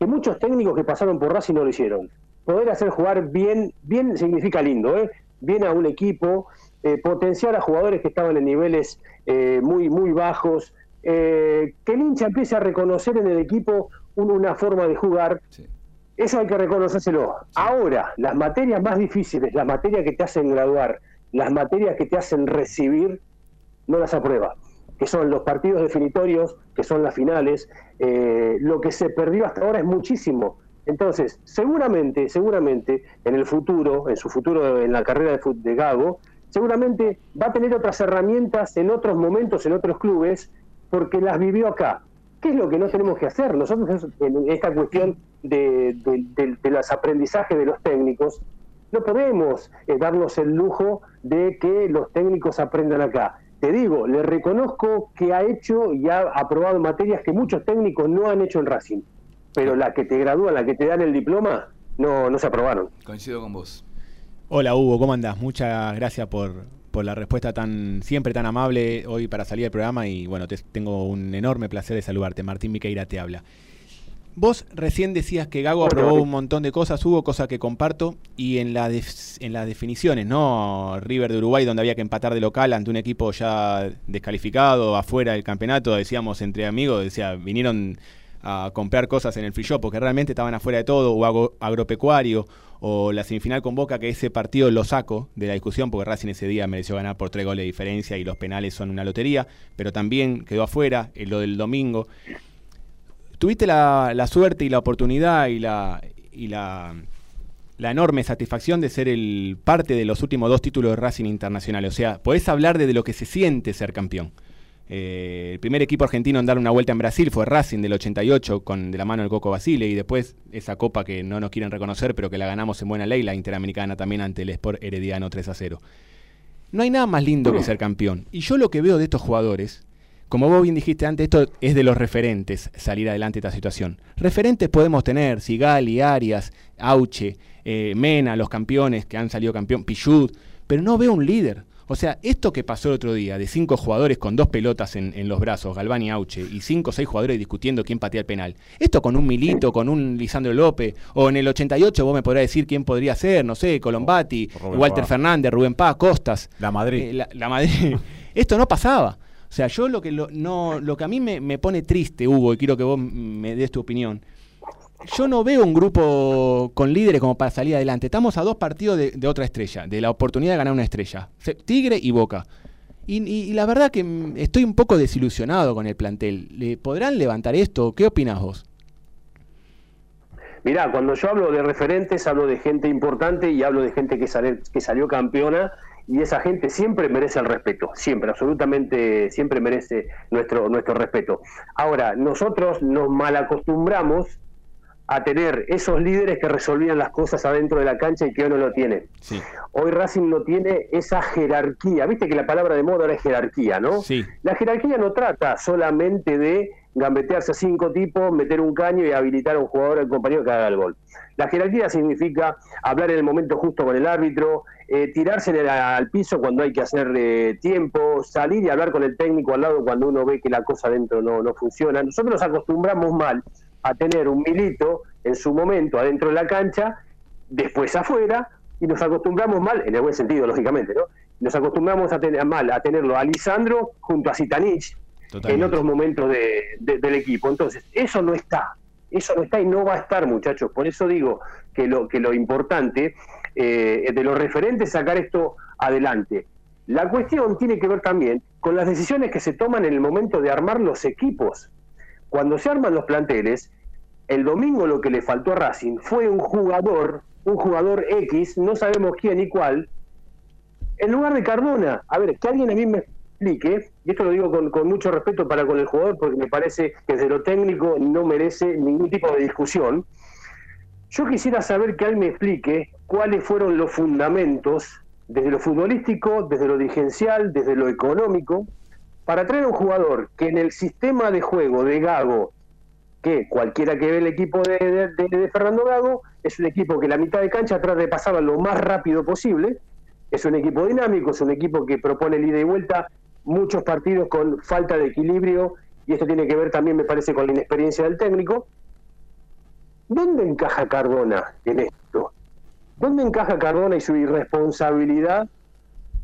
que muchos técnicos que pasaron por Racing no lo hicieron. Poder hacer jugar bien, bien significa lindo, ¿eh? bien a un equipo, eh, potenciar a jugadores que estaban en niveles eh, muy, muy bajos, eh, que el hincha empiece a reconocer en el equipo una forma de jugar. Eso hay que reconocérselo. Ahora, las materias más difíciles, las materias que te hacen graduar, las materias que te hacen recibir, no las aprueba. Que son los partidos definitorios, que son las finales. Eh, lo que se perdió hasta ahora es muchísimo. Entonces, seguramente, seguramente, en el futuro, en su futuro en la carrera de, de Gago, seguramente va a tener otras herramientas en otros momentos, en otros clubes, porque las vivió acá. ¿Qué es lo que no tenemos que hacer? Nosotros en esta cuestión de, los aprendizajes de los técnicos, no podemos eh, darnos el lujo de que los técnicos aprendan acá. Te digo, le reconozco que ha hecho y ha aprobado materias que muchos técnicos no han hecho en Racing, pero la que te gradúan, la que te dan el diploma, no, no se aprobaron. Coincido con vos. Hola Hugo, ¿cómo andás? Muchas gracias por, por la respuesta tan siempre tan amable hoy para salir del programa y bueno, te, tengo un enorme placer de saludarte. Martín Miqueira te habla. Vos recién decías que Gago aprobó un montón de cosas, hubo cosas que comparto, y en, la en las definiciones, ¿no? River de Uruguay, donde había que empatar de local ante un equipo ya descalificado, afuera del campeonato, decíamos entre amigos, decía, vinieron a comprar cosas en el free shop porque realmente estaban afuera de todo, o agropecuario, o la semifinal con Boca, que ese partido lo saco de la discusión porque Racing ese día mereció ganar por tres goles de diferencia y los penales son una lotería, pero también quedó afuera, en lo del domingo. Tuviste la, suerte y la oportunidad y la, y la, la enorme satisfacción de ser el parte de los últimos dos títulos de Racing Internacional. O sea, podés hablar de, lo que se siente ser campeón. Eh, el primer equipo argentino en dar una vuelta en Brasil fue Racing del 88 con de la mano del Coco Basile y después esa copa que no nos quieren reconocer pero que la ganamos en buena ley, la Interamericana también ante el Sport Herediano 3 a 0. No hay nada más lindo que ser campeón. Y yo lo que veo de estos jugadores como vos bien dijiste antes, esto es de los referentes, salir adelante de esta situación. Referentes podemos tener, Sigali, Arias, Auche, eh, Mena, los campeones que han salido campeón, Pichud, pero no veo un líder. O sea, esto que pasó el otro día, de cinco jugadores con dos pelotas en, los brazos, Galván y Auche, y cinco o seis jugadores discutiendo quién patea el penal. Esto con un Milito, con un Lisandro López, o en el 88 vos me podrás decir quién podría ser, no sé, Colombati, Walter Fernández, Rubén Paz, Costas. La Madrid. Eh, la Madrid. esto no pasaba. O sea, yo lo que, lo, no, lo que a mí me, me pone triste, Hugo, y quiero que vos me des tu opinión, yo no veo un grupo con líderes como para salir adelante. Estamos a dos partidos de, otra estrella, de la oportunidad de ganar una estrella. Tigre y Boca. Y, la verdad que estoy un poco desilusionado con el plantel. ¿Le ¿Podrán levantar esto? ¿Qué opinas vos? Mirá, cuando yo hablo de referentes, hablo de gente importante y hablo de gente que, que salió campeona y esa gente siempre merece el respeto, siempre, absolutamente, siempre merece nuestro, nuestro respeto. Ahora, nosotros nos malacostumbramos a tener esos líderes que resolvían las cosas adentro de la cancha y que hoy no lo tiene. Hoy Racing no tiene esa jerarquía. Viste que la palabra de moda ahora es jerarquía, ¿no? Sí. La jerarquía no trata solamente de gambetearse a cinco tipos, meter un caño y habilitar a un jugador, al compañero que haga el gol. La jerarquía significa hablar en el momento justo con el árbitro, eh, tirarse al piso cuando hay que hacer eh, tiempo, salir y hablar con el técnico al lado cuando uno ve que la cosa adentro no, no funciona. Nosotros nos acostumbramos mal a tener un milito en su momento adentro de la cancha, después afuera, y nos acostumbramos mal, en el buen sentido, lógicamente, ¿no? Nos acostumbramos a tener mal a tenerlo a Lisandro junto a En otros momentos del equipo. Entonces, eso no está, eso no está y no va a estar, muchachos. Por eso digo que lo, que lo importante eh, de los referentes es sacar esto adelante. La cuestión tiene que ver también con las decisiones que se toman en el momento de armar los equipos cuando se arman los planteles, el domingo lo que le faltó a Racing fue un jugador, un jugador X, no sabemos quién y cuál, en lugar de Cardona. A ver, que alguien a mí me explique, y esto lo digo con, mucho respeto para con el jugador, porque me parece que desde lo técnico no merece ningún tipo de discusión. Yo quisiera saber que alguien me explique cuáles fueron los fundamentos, desde lo futbolístico, desde lo dirigencial, desde lo económico, para traer a un jugador que en el sistema de juego de Gago, que cualquiera que ve el equipo de, Fernando Gago, es un equipo que la mitad de cancha trata de pasarlo lo más rápido posible, es un equipo dinámico, es un equipo que propone el ida y vuelta, muchos partidos con falta de equilibrio, y esto tiene que ver también, me parece, con la inexperiencia del técnico. ¿Dónde encaja Cardona en esto? ¿Dónde encaja Cardona y su irresponsabilidad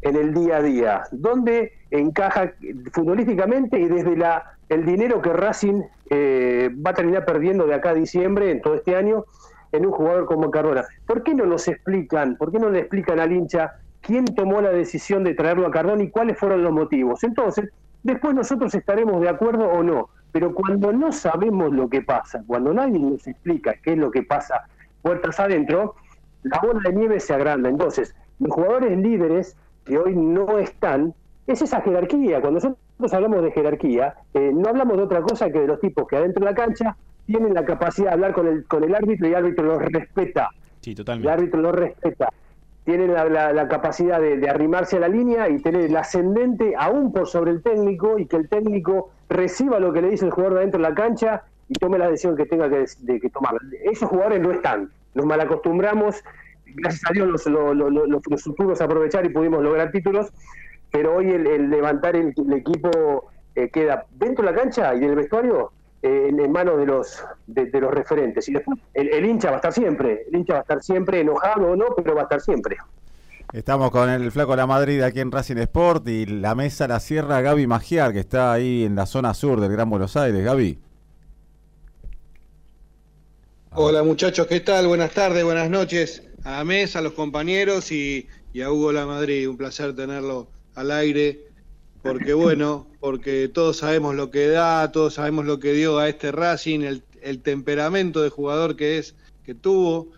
en el día a día, ¿Dónde encaja futbolísticamente y desde la el dinero que Racing eh, va a terminar perdiendo de acá a diciembre, en todo este año, en un jugador como Cardona. ¿Por qué no nos explican, por qué no le explican al hincha quién tomó la decisión de traerlo a Cardona y cuáles fueron los motivos? Entonces, después nosotros estaremos de acuerdo o no, pero cuando no sabemos lo que pasa, cuando nadie nos explica qué es lo que pasa puertas adentro, la bola de nieve se agranda. Entonces, los jugadores líderes que hoy no están, es esa jerarquía. Cuando nosotros hablamos de jerarquía, eh, no hablamos de otra cosa que de los tipos que adentro de la cancha tienen la capacidad de hablar con el, con el árbitro y el árbitro los respeta. Sí, totalmente. El árbitro los respeta. Tienen la, capacidad de, arrimarse a la línea y tener el ascendente aún por sobre el técnico y que el técnico reciba lo que le dice el jugador de adentro de la cancha y tome la decisión que tenga que, tomar. Esos jugadores no están. Nos malacostumbramos gracias a Dios los, los, aprovechar y pudimos lograr títulos, pero hoy el, levantar el, equipo eh, queda dentro de la cancha y del vestuario eh, en, manos de los de, los referentes. Y después el, hincha va a estar siempre, el hincha va a estar siempre enojado o no, pero va a estar siempre. Estamos con el Flaco de la Madrid aquí en Racing Sport y la mesa la cierra Gaby Magiar, que está ahí en la zona sur del Gran Buenos Aires. Gaby. Hola muchachos, ¿qué tal? Buenas tardes, buenas noches a la mesa, a los compañeros y, a Hugo La Madrid. Un placer tenerlo al aire, porque bueno, porque todos sabemos lo que da, todos sabemos lo que dio a este Racing, el, temperamento de jugador que es, que tuvo,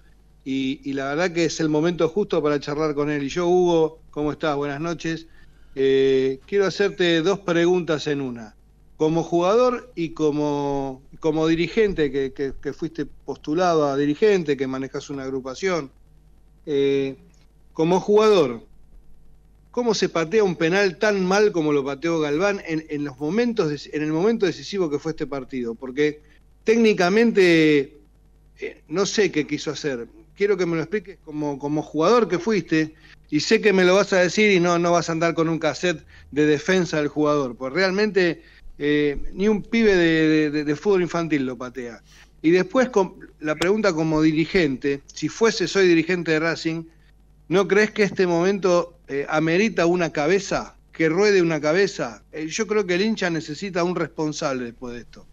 y, la verdad que es el momento justo para charlar con él. Y yo, Hugo, ¿cómo estás? Buenas noches. Eh, quiero hacerte dos preguntas en una. Como jugador y como, como dirigente, que, que fuiste postulado a dirigente, que manejas una agrupación, eh, como jugador, ¿cómo se patea un penal tan mal como lo pateó Galván en, los momentos en el momento decisivo que fue este partido? Porque técnicamente eh, no sé qué quiso hacer. Quiero que me lo expliques como, como jugador que fuiste y sé que me lo vas a decir y no, no vas a andar con un cassette de defensa del jugador, pues realmente eh, ni un pibe de, fútbol infantil lo patea. Y después la pregunta como dirigente, si fuese soy dirigente de Racing, ¿no crees que este momento eh, amerita una cabeza que ruede una cabeza. Eh, yo creo que el hincha necesita un responsable después de esto.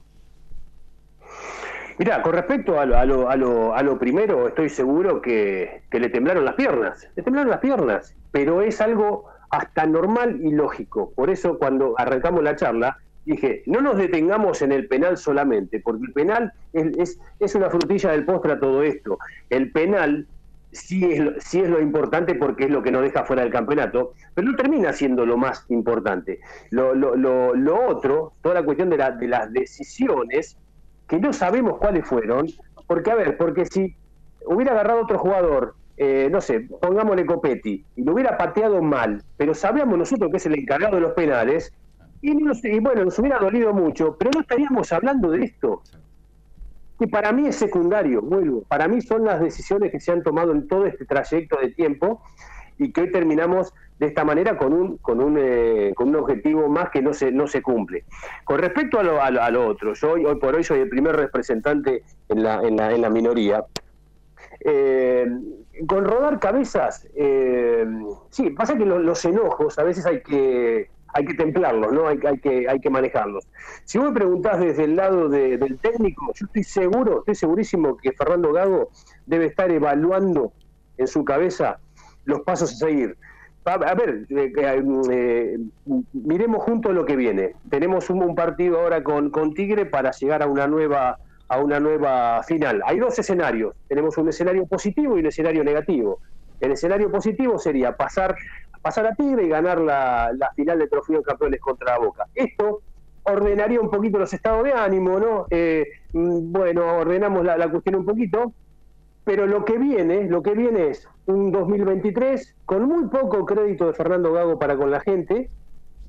Mira, con respecto a lo, a, lo, a, lo, a lo, primero, estoy seguro que, que, le temblaron las piernas. Le temblaron las piernas, pero es algo hasta normal y lógico. Por eso, cuando arrancamos la charla, dije, no nos detengamos en el penal solamente, porque el penal es, es, es una frutilla del postre a todo esto. El penal sí es, sí es lo importante porque es lo que nos deja fuera del campeonato, pero no termina siendo lo más importante. Lo, lo, lo, lo otro, toda la cuestión de, la, de las decisiones, que no sabemos cuáles fueron, porque a ver, porque si hubiera agarrado otro jugador, eh, no sé, pongámosle Copetti, y lo hubiera pateado mal, pero sabíamos nosotros que es el encargado de los penales, y, y bueno, nos hubiera dolido mucho, pero no estaríamos hablando de esto que para mí es secundario, vuelvo. Para mí son las decisiones que se han tomado en todo este trayecto de tiempo y que hoy terminamos de esta manera con un con un, eh, con un objetivo más que no se no se cumple. Con respecto a lo, a lo, otro, yo hoy, por hoy soy el primer representante en la, en la, en la minoría. Eh, con rodar cabezas, eh, sí, pasa que los enojos a veces hay que hay que templarlos, ¿no? Hay, que, hay que manejarlos. Si vos me preguntás desde el lado de, del técnico, yo estoy seguro, estoy segurísimo que Fernando Gago debe estar evaluando en su cabeza los pasos a seguir. A, ver, eh, eh, miremos juntos lo que viene. Tenemos un, un partido ahora con, con Tigre para llegar a una nueva a una nueva final. Hay dos escenarios. Tenemos un escenario positivo y un escenario negativo. El escenario positivo sería pasar pasar a Tigre y ganar la, final de Trofeo de Campeones contra la Boca. Esto ordenaría un poquito los estados de ánimo, ¿no? Eh, bueno, ordenamos la, la, cuestión un poquito, pero lo que viene, lo que viene es un 2023 con muy poco crédito de Fernando Gago para con la gente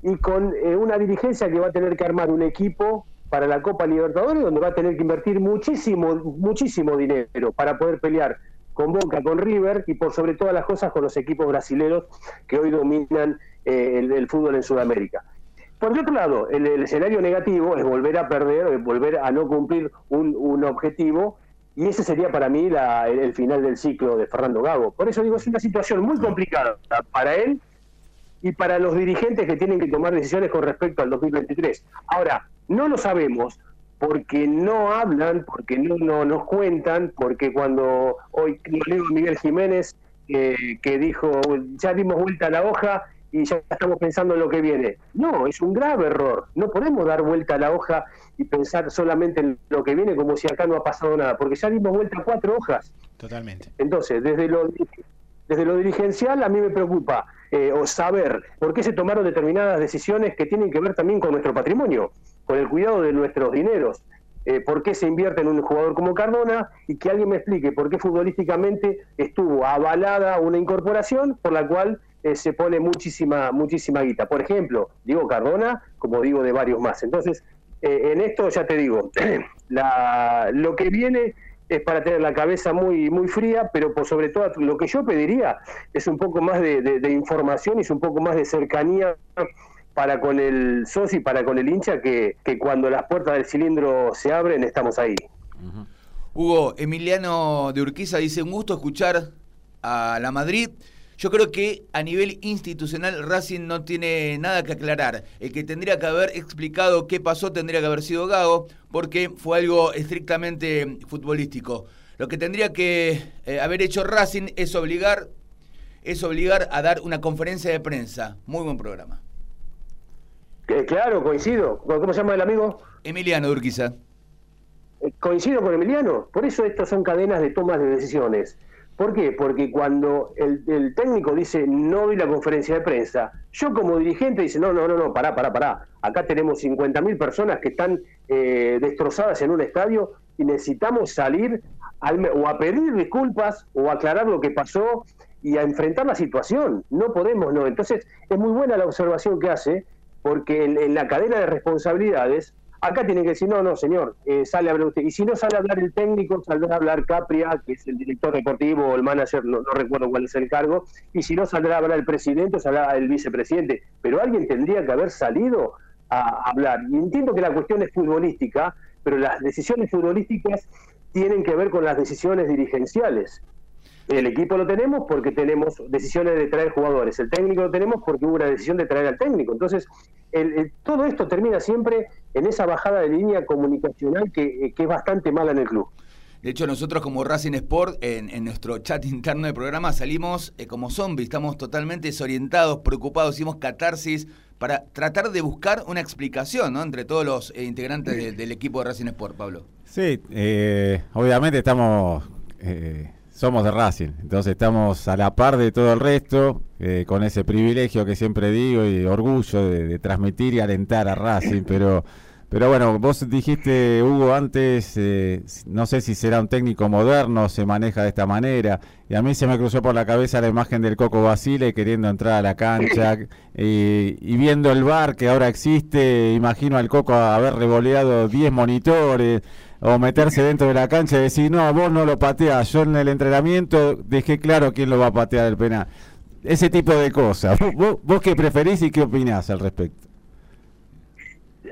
y con eh, una dirigencia que va a tener que armar un equipo para la Copa Libertadores donde va a tener que invertir muchísimo, muchísimo dinero para poder pelear con Boca, con River y por sobre todas las cosas con los equipos brasileños que hoy dominan eh, el, fútbol en Sudamérica. Por otro lado, el, escenario negativo es volver a perder, es volver a no cumplir un, un objetivo y ese sería para mí la, el, el, final del ciclo de Fernando Gago. Por eso digo, es una situación muy complicada para él y para los dirigentes que tienen que tomar decisiones con respecto al 2023. Ahora, no lo sabemos porque no hablan, porque no, no nos cuentan, porque cuando hoy leo a Miguel Jiménez eh, que dijo, ya dimos vuelta a la hoja y ya estamos pensando en lo que viene. No, es un grave error. No podemos dar vuelta a la hoja y pensar solamente en lo que viene como si acá no ha pasado nada, porque ya dimos vuelta a cuatro hojas. Totalmente. Entonces, desde lo, desde lo dirigencial a mí me preocupa eh, o saber por qué se tomaron determinadas decisiones que tienen que ver también con nuestro patrimonio con el cuidado de nuestros dineros. Eh, por qué se invierte en un jugador como Cardona y que alguien me explique por qué futbolísticamente estuvo avalada una incorporación por la cual eh, se pone muchísima muchísima guita. Por ejemplo, digo Cardona, como digo de varios más. Entonces, eh, en esto ya te digo, la, lo que viene es para tener la cabeza muy muy fría, pero por sobre todo lo que yo pediría es un poco más de, de, información y es un poco más de cercanía para con el socio y para con el hincha que, que, cuando las puertas del cilindro se abren estamos ahí. Hugo, Emiliano de Urquiza dice, un gusto escuchar a la Madrid. Yo creo que a nivel institucional Racing no tiene nada que aclarar. El que tendría que haber explicado qué pasó tendría que haber sido Gago, porque fue algo estrictamente futbolístico. Lo que tendría que eh, haber hecho Racing es obligar, es obligar a dar una conferencia de prensa. Muy buen programa. Eh, claro, coincido. ¿Cómo se llama el amigo? Emiliano Urquiza. Eh, coincido con Emiliano. Por eso estas son cadenas de tomas de decisiones. ¿Por qué? Porque cuando el, el, técnico dice no doy la conferencia de prensa, yo como dirigente dice no, no, no, no, pará, pará, pará. Acá tenemos 50.000 personas que están eh, destrozadas en un estadio y necesitamos salir al, o a pedir disculpas o aclarar lo que pasó y a enfrentar la situación. No podemos, no. Entonces es muy buena la observación que hace porque en, la cadena de responsabilidades, acá tienen que decir, no, no, señor, eh, sale a hablar usted. Y si no sale a hablar el técnico, saldrá a hablar Capria, que es el director deportivo o el manager, no, recuerdo cuál es el cargo, y si no saldrá a hablar el presidente, saldrá el vicepresidente. Pero alguien tendría que haber salido a hablar. Y entiendo que la cuestión es futbolística, pero las decisiones futbolísticas tienen que ver con las decisiones dirigenciales. El equipo lo tenemos porque tenemos decisiones de traer jugadores. El técnico lo tenemos porque hubo una decisión de traer al técnico. Entonces, todo esto termina siempre en esa bajada de línea comunicacional que, es bastante mala en el club. De hecho, nosotros como Racing Sport, en, nuestro chat interno del programa, salimos eh, como zombies, estamos totalmente desorientados, preocupados, hicimos catarsis para tratar de buscar una explicación ¿no? entre todos los eh, integrantes del equipo de Racing Sport, Pablo. Sí, eh, obviamente estamos somos de Racing, entonces estamos a la par de todo el resto, eh, con ese privilegio que siempre digo y orgullo de, transmitir y alentar a Racing, pero, pero bueno, vos dijiste, Hugo, antes, eh, no sé si será un técnico moderno, se maneja de esta manera, y a mí se me cruzó por la cabeza la imagen del Coco Basile queriendo entrar a la cancha y, viendo el bar que ahora existe, imagino al Coco haber revoleado 10 monitores o meterse dentro de la cancha y decir, no, vos no lo pateás, yo en el entrenamiento dejé claro quién lo va a patear el penal. Ese tipo de cosas. ¿Vos, qué preferís y qué opinás al respecto?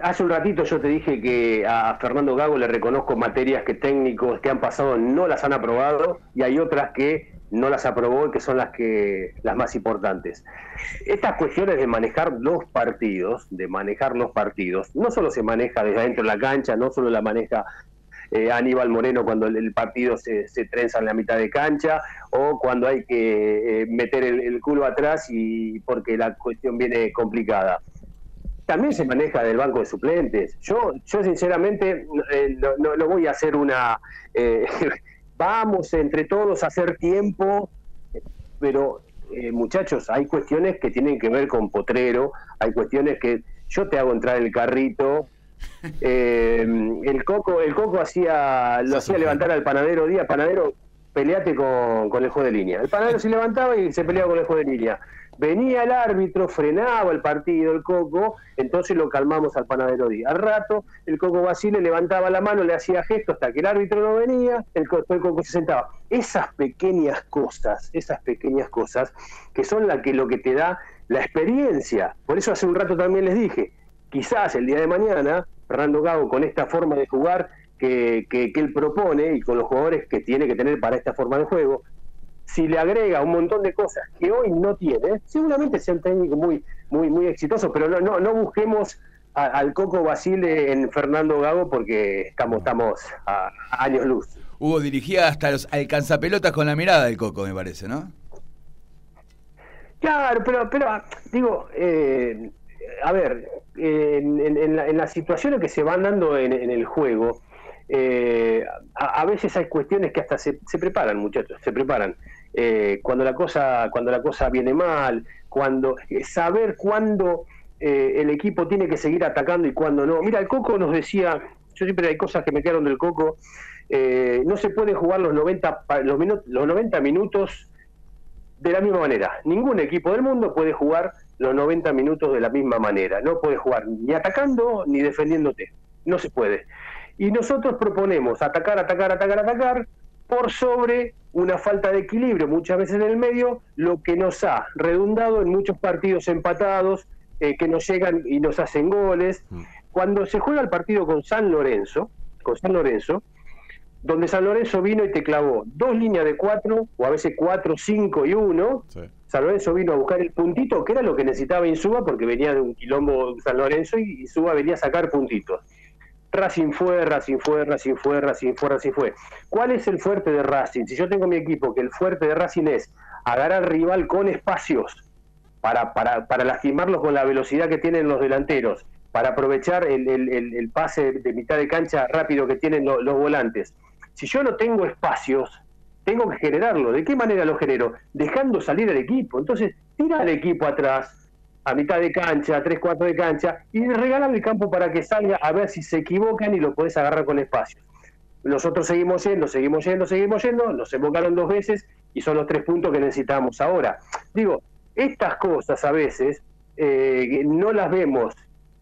Hace un ratito yo te dije que a Fernando Gago le reconozco materias que técnicos que han pasado no las han aprobado y hay otras que no las aprobó y que son las que las más importantes. Estas cuestiones de manejar los partidos, de manejar los partidos, no solo se maneja desde adentro de la cancha, no solo la maneja eh, Aníbal Moreno cuando el, partido se, trenza en la mitad de cancha o cuando hay que eh, meter el, culo atrás y porque la cuestión viene complicada. También se maneja del banco de suplentes. Yo, yo sinceramente eh, no, voy a hacer una... vamos entre todos a hacer tiempo, pero muchachos, hay cuestiones que tienen que ver con Potrero, hay cuestiones que yo te hago entrar el carrito eh, el Coco, el Coco hacía, lo hacía levantar al panadero día, panadero, peleate con, con el juego de línea. El panadero se levantaba y se peleaba con el juego de línea. Venía el árbitro, frenaba el partido, el Coco, entonces lo calmamos al panadero día. Al rato, el Coco Basile levantaba la mano, le hacía gesto hasta que el árbitro no venía, el el Coco se sentaba. Esas pequeñas cosas, esas pequeñas cosas, que son la que, lo que te da la experiencia. Por eso hace un rato también les dije, quizás el día de mañana, Fernando Gago, con esta forma de jugar que, que, él propone y con los jugadores que tiene que tener para esta forma de juego, si le agrega un montón de cosas que hoy no tiene, seguramente sea un técnico muy, muy, muy exitoso, pero no, no, no busquemos al Coco Basile en Fernando Gago porque estamos, estamos a, años luz. Hugo dirigía hasta los alcanzapelotas con la mirada del Coco, me parece, ¿no? Claro, pero, pero digo, eh, a ver, en, las situaciones que se van dando en, el juego, eh, a, veces hay cuestiones que hasta se, preparan, muchachos, se preparan. Eh, cuando la cosa cuando la cosa viene mal, cuando eh, saber cuándo el equipo tiene que seguir atacando y cuándo no. Mira, el Coco nos decía, yo siempre hay cosas que me quedaron del Coco, no se pueden jugar los 90 los, los 90 minutos de la misma manera. Ningún equipo del mundo puede jugar los 90 minutos de la misma manera. No puedes jugar ni atacando ni defendiéndote. No se puede. Y nosotros proponemos atacar, atacar, atacar, atacar por sobre una falta de equilibrio muchas veces en el medio, lo que nos ha redundado en muchos partidos empatados, eh, que nos llegan y nos hacen goles. Mm. Cuando se juega el partido con San Lorenzo, con San Lorenzo, donde San Lorenzo vino y te clavó dos líneas de cuatro, o a veces cuatro, cinco y uno. San Lorenzo vino a buscar el puntito, que era lo que necesitaba Insúa, porque venía de un quilombo San Lorenzo y Insúa venía a sacar puntitos. Racing fue, Racing fue, Racing fue, Racing fue, Racing fue. ¿Cuál es el fuerte de Racing? Si yo tengo mi equipo, que el fuerte de Racing es agarrar al rival con espacios para, para, para lastimarlos con la velocidad que tienen los delanteros, para aprovechar el, pase de mitad de cancha rápido que tienen los volantes si yo no tengo espacios, tengo que generarlo. ¿De qué manera lo genero? Dejando salir al equipo. Entonces, tira al equipo atrás, a mitad de cancha, a tres cuartos de cancha, y regalarle el campo para que salga a ver si se equivocan y lo puedes agarrar con espacios. Nosotros seguimos yendo, seguimos yendo, seguimos yendo, nos evocaron dos veces y son los tres puntos que necesitamos ahora. Digo, estas cosas a veces eh, no las vemos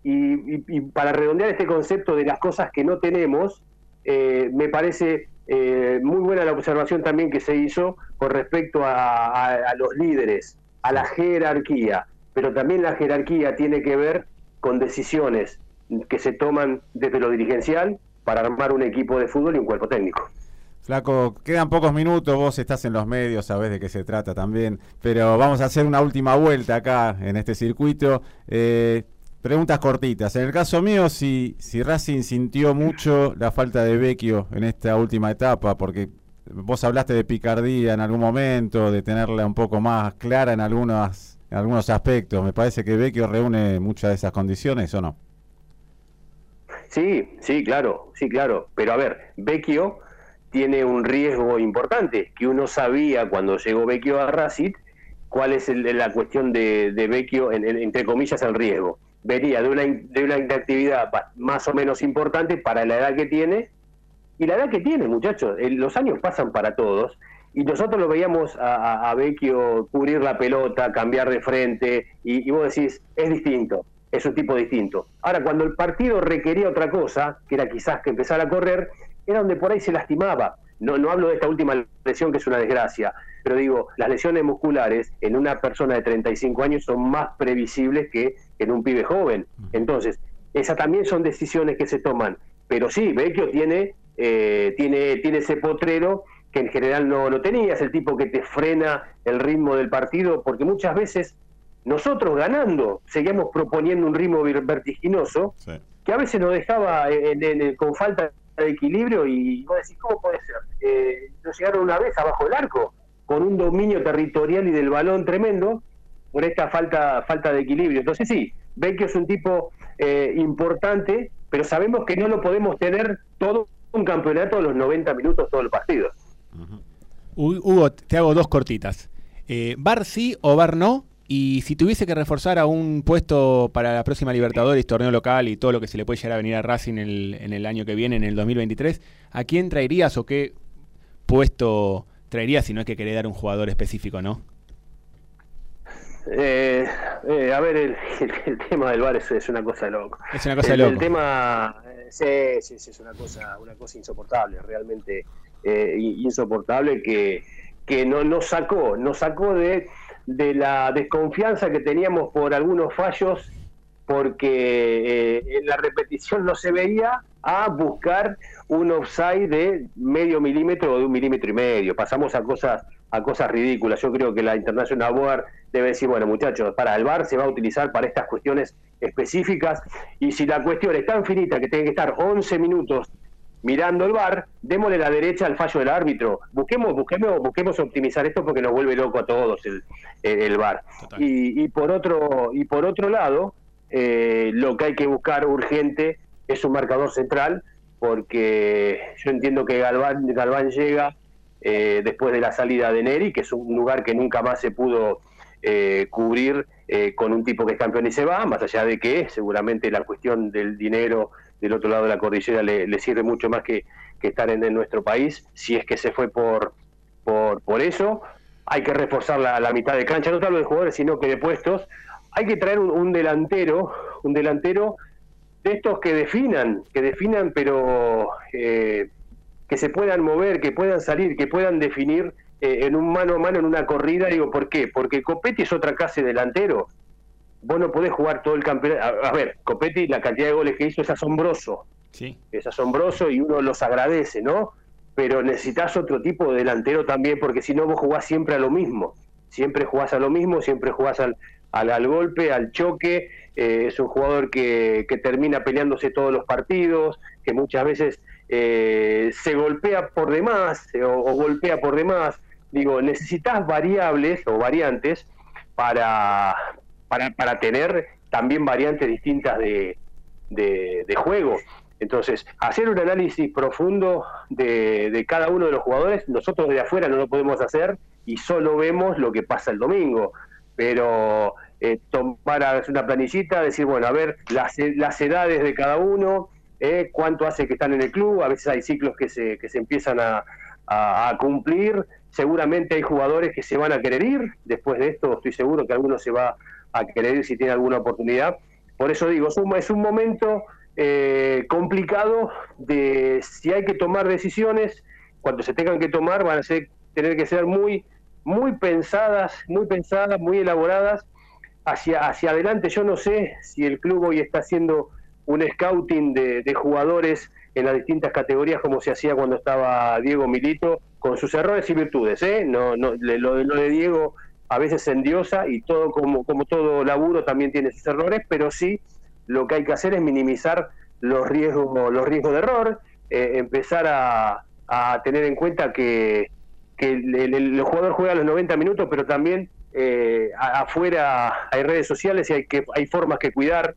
y para redondear este concepto de las cosas que no tenemos, eh, me parece eh, muy buena la observación también que se hizo con respecto a, los líderes, a la jerarquía, pero también la jerarquía tiene que ver con decisiones que se toman desde lo dirigencial para armar un equipo de fútbol y un cuerpo técnico. Flaco, quedan pocos minutos, vos estás en los medios, sabés de qué se trata también, pero vamos a hacer una última vuelta acá en este circuito. Eh, preguntas cortitas. En el caso mío, si, si Racing sintió mucho la falta de Vecchio en esta última etapa, porque vos hablaste de picardía en algún momento, de tenerla un poco más clara en, algunos, en algunos aspectos. Me parece que Vecchio reúne muchas de esas condiciones, ¿o no? Sí, sí, claro, sí, claro. Pero a ver, Vecchio tiene un riesgo importante, que uno sabía cuando llegó Vecchio a Racing, cuál es la cuestión de, de Vecchio, entre comillas, el riesgo. Venía de una, de una inactividad más o menos importante para la edad que tiene, y la edad que tiene, muchachos, los años pasan para todos, y nosotros lo veíamos a, a, Vecchio cubrir la pelota, cambiar de frente, y, y vos decís, es distinto, es un tipo distinto. Ahora, cuando el partido requería otra cosa, que era quizás que empezara a correr, era donde por ahí se lastimaba. No, no hablo de esta última lesión que es una desgracia, pero digo, las lesiones musculares en una persona de 35 años son más previsibles que en un pibe joven. Entonces, esas también son decisiones que se toman. Pero sí, Vecchio tiene, eh, tiene, tiene ese potrero que en general no lo tenía, es el tipo que te frena el ritmo del partido, porque muchas veces nosotros ganando seguíamos proponiendo un ritmo vertiginoso que a veces nos dejaba con falta de equilibrio y vos decís, ¿cómo puede ser? Eh, nos llegaron una vez abajo del arco con un dominio territorial y del balón tremendo por esta falta, falta de equilibrio. Entonces sí, Vecchio es un tipo eh, importante, pero sabemos que no lo podemos tener todo un campeonato a los 90 minutos todos los partidos. Hugo, te hago dos cortitas. Eh, ¿Bar sí o Bar no? Y si tuviese que reforzar a un puesto para la próxima Libertadores, torneo local y todo lo que se le puede llegar a venir a Racing en el, en el año que viene, en el 2023, ¿a quién traerías o qué puesto traerías si no es que querés dar un jugador específico, no? Eh, eh, a ver, el, tema del bar es, una cosa de loco. Es una cosa de loco. El tema, eh, sí, sí, sí, es una cosa, una cosa insoportable, realmente insoportable que, que no, no sacó, no sacó de de la desconfianza que teníamos por algunos fallos, porque eh, en la repetición no se veía, a buscar un offside de medio milímetro o de un milímetro y medio. Pasamos a cosas a cosas ridículas. Yo creo que la International Board debe decir, bueno muchachos, para el VAR se va a utilizar para estas cuestiones específicas y si la cuestión es tan finita que tiene que estar 11 minutos mirando el bar, démosle la derecha al fallo del árbitro. Busquemos, busquemos, busquemos optimizar esto porque nos vuelve loco a todos el, el bar. Y, por otro, y por otro lado, eh, lo que hay que buscar urgente es un marcador central, porque yo entiendo que Galván, Galván llega eh, después de la salida de Neri, que es un lugar que nunca más se pudo eh, cubrir con un tipo que es campeón y se va, más allá de que seguramente la cuestión del dinero del otro lado de la cordillera le, sirve mucho más que, estar en, nuestro país, si es que se fue por, por, por eso. Hay que reforzar la, mitad de cancha, no solo de jugadores, sino que de puestos. Hay que traer un, delantero, un delantero de estos que definan, que definan, pero eh, que se puedan mover, que puedan salir, que puedan definir eh, en un mano a mano en una corrida. Digo, ¿por qué? Porque Copetti es otra clase de delantero vos no podés jugar todo el campeonato. A, ver, Copetti, la cantidad de goles que hizo es asombroso. Sí. Es asombroso y uno los agradece, ¿no? Pero necesitas otro tipo de delantero también, porque si no, vos jugás siempre a lo mismo. Siempre jugás a lo mismo, siempre jugás al, al, golpe, al choque. Eh, es un jugador que, que, termina peleándose todos los partidos, que muchas veces eh, se golpea por demás o, o golpea por demás. Digo, necesitas variables o variantes para, para, tener también variantes distintas de, de, juego. Entonces, hacer un análisis profundo de, cada uno de los jugadores, nosotros de afuera no lo podemos hacer y solo vemos lo que pasa el domingo. Pero eh, tomar una planillita, decir, bueno, a ver las, las edades de cada uno, eh, cuánto hace que están en el club, a veces hay ciclos que se, que se empiezan a, a, cumplir, seguramente hay jugadores que se van a querer ir, después de esto estoy seguro que alguno se va a querer si tiene alguna oportunidad. Por eso digo, es un, momento eh, complicado de si hay que tomar decisiones, cuando se tengan que tomar van a tener que ser muy, muy pensadas, muy pensadas, muy elaboradas hacia, hacia adelante. Yo no sé si el club hoy está haciendo un scouting de, jugadores en las distintas categorías como se hacía cuando estaba Diego Milito, con sus errores y virtudes. ¿eh? No, no, lo, de Diego a veces endiosa y todo como, como todo laburo también tiene sus errores, pero sí lo que hay que hacer es minimizar los riesgos, los riesgos de error, eh, empezar a, tener en cuenta que, el, jugador juega los 90 minutos, pero también eh, afuera hay redes sociales y hay que hay formas que cuidar.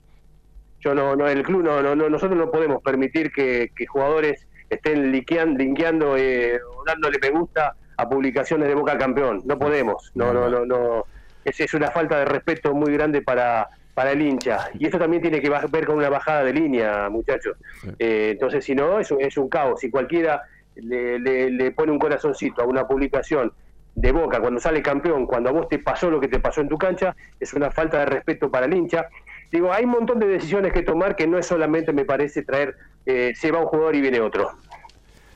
Yo no, no el club no, no, nosotros no podemos permitir que, jugadores estén linkeando eh, o dándole me gusta a publicaciones de Boca Campeón. No podemos. No, no, no, no. Es, es una falta de respeto muy grande para para el hincha. Y esto también tiene que ver con una bajada de línea, muchachos. Eh, entonces, si no, es, es un caos. Si cualquiera le, le, pone un corazoncito a una publicación de Boca cuando sale campeón, cuando a vos te pasó lo que te pasó en tu cancha, es una falta de respeto para el hincha. Digo, hay un montón de decisiones que tomar que no es solamente, me parece, traer, eh, se va un jugador y viene otro.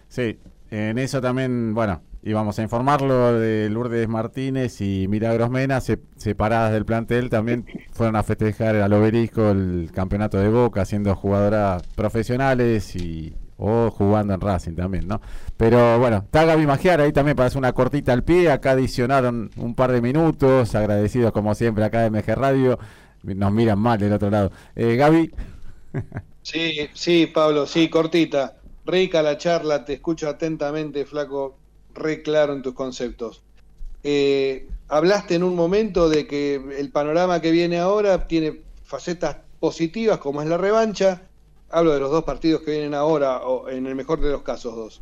Sí, en eso también, bueno, y vamos a informarlo de Lourdes Martínez y Milagros Mena, separadas del plantel, también fueron a festejar al obelisco el campeonato de Boca, siendo jugadoras profesionales y o jugando en Racing también, ¿no? Pero bueno, está Gaby Magiar ahí también para hacer una cortita al pie, acá adicionaron un par de minutos, agradecidos como siempre acá de MG Radio, nos miran mal del otro lado. Eh, Gaby. Sí, sí, Pablo, sí, cortita. Rica la charla, te escucho atentamente, flaco re claro en tus conceptos. Eh, hablaste en un momento de que el panorama que viene ahora tiene facetas positivas como es la revancha. Hablo de los dos partidos que vienen ahora, o en el mejor de los casos dos.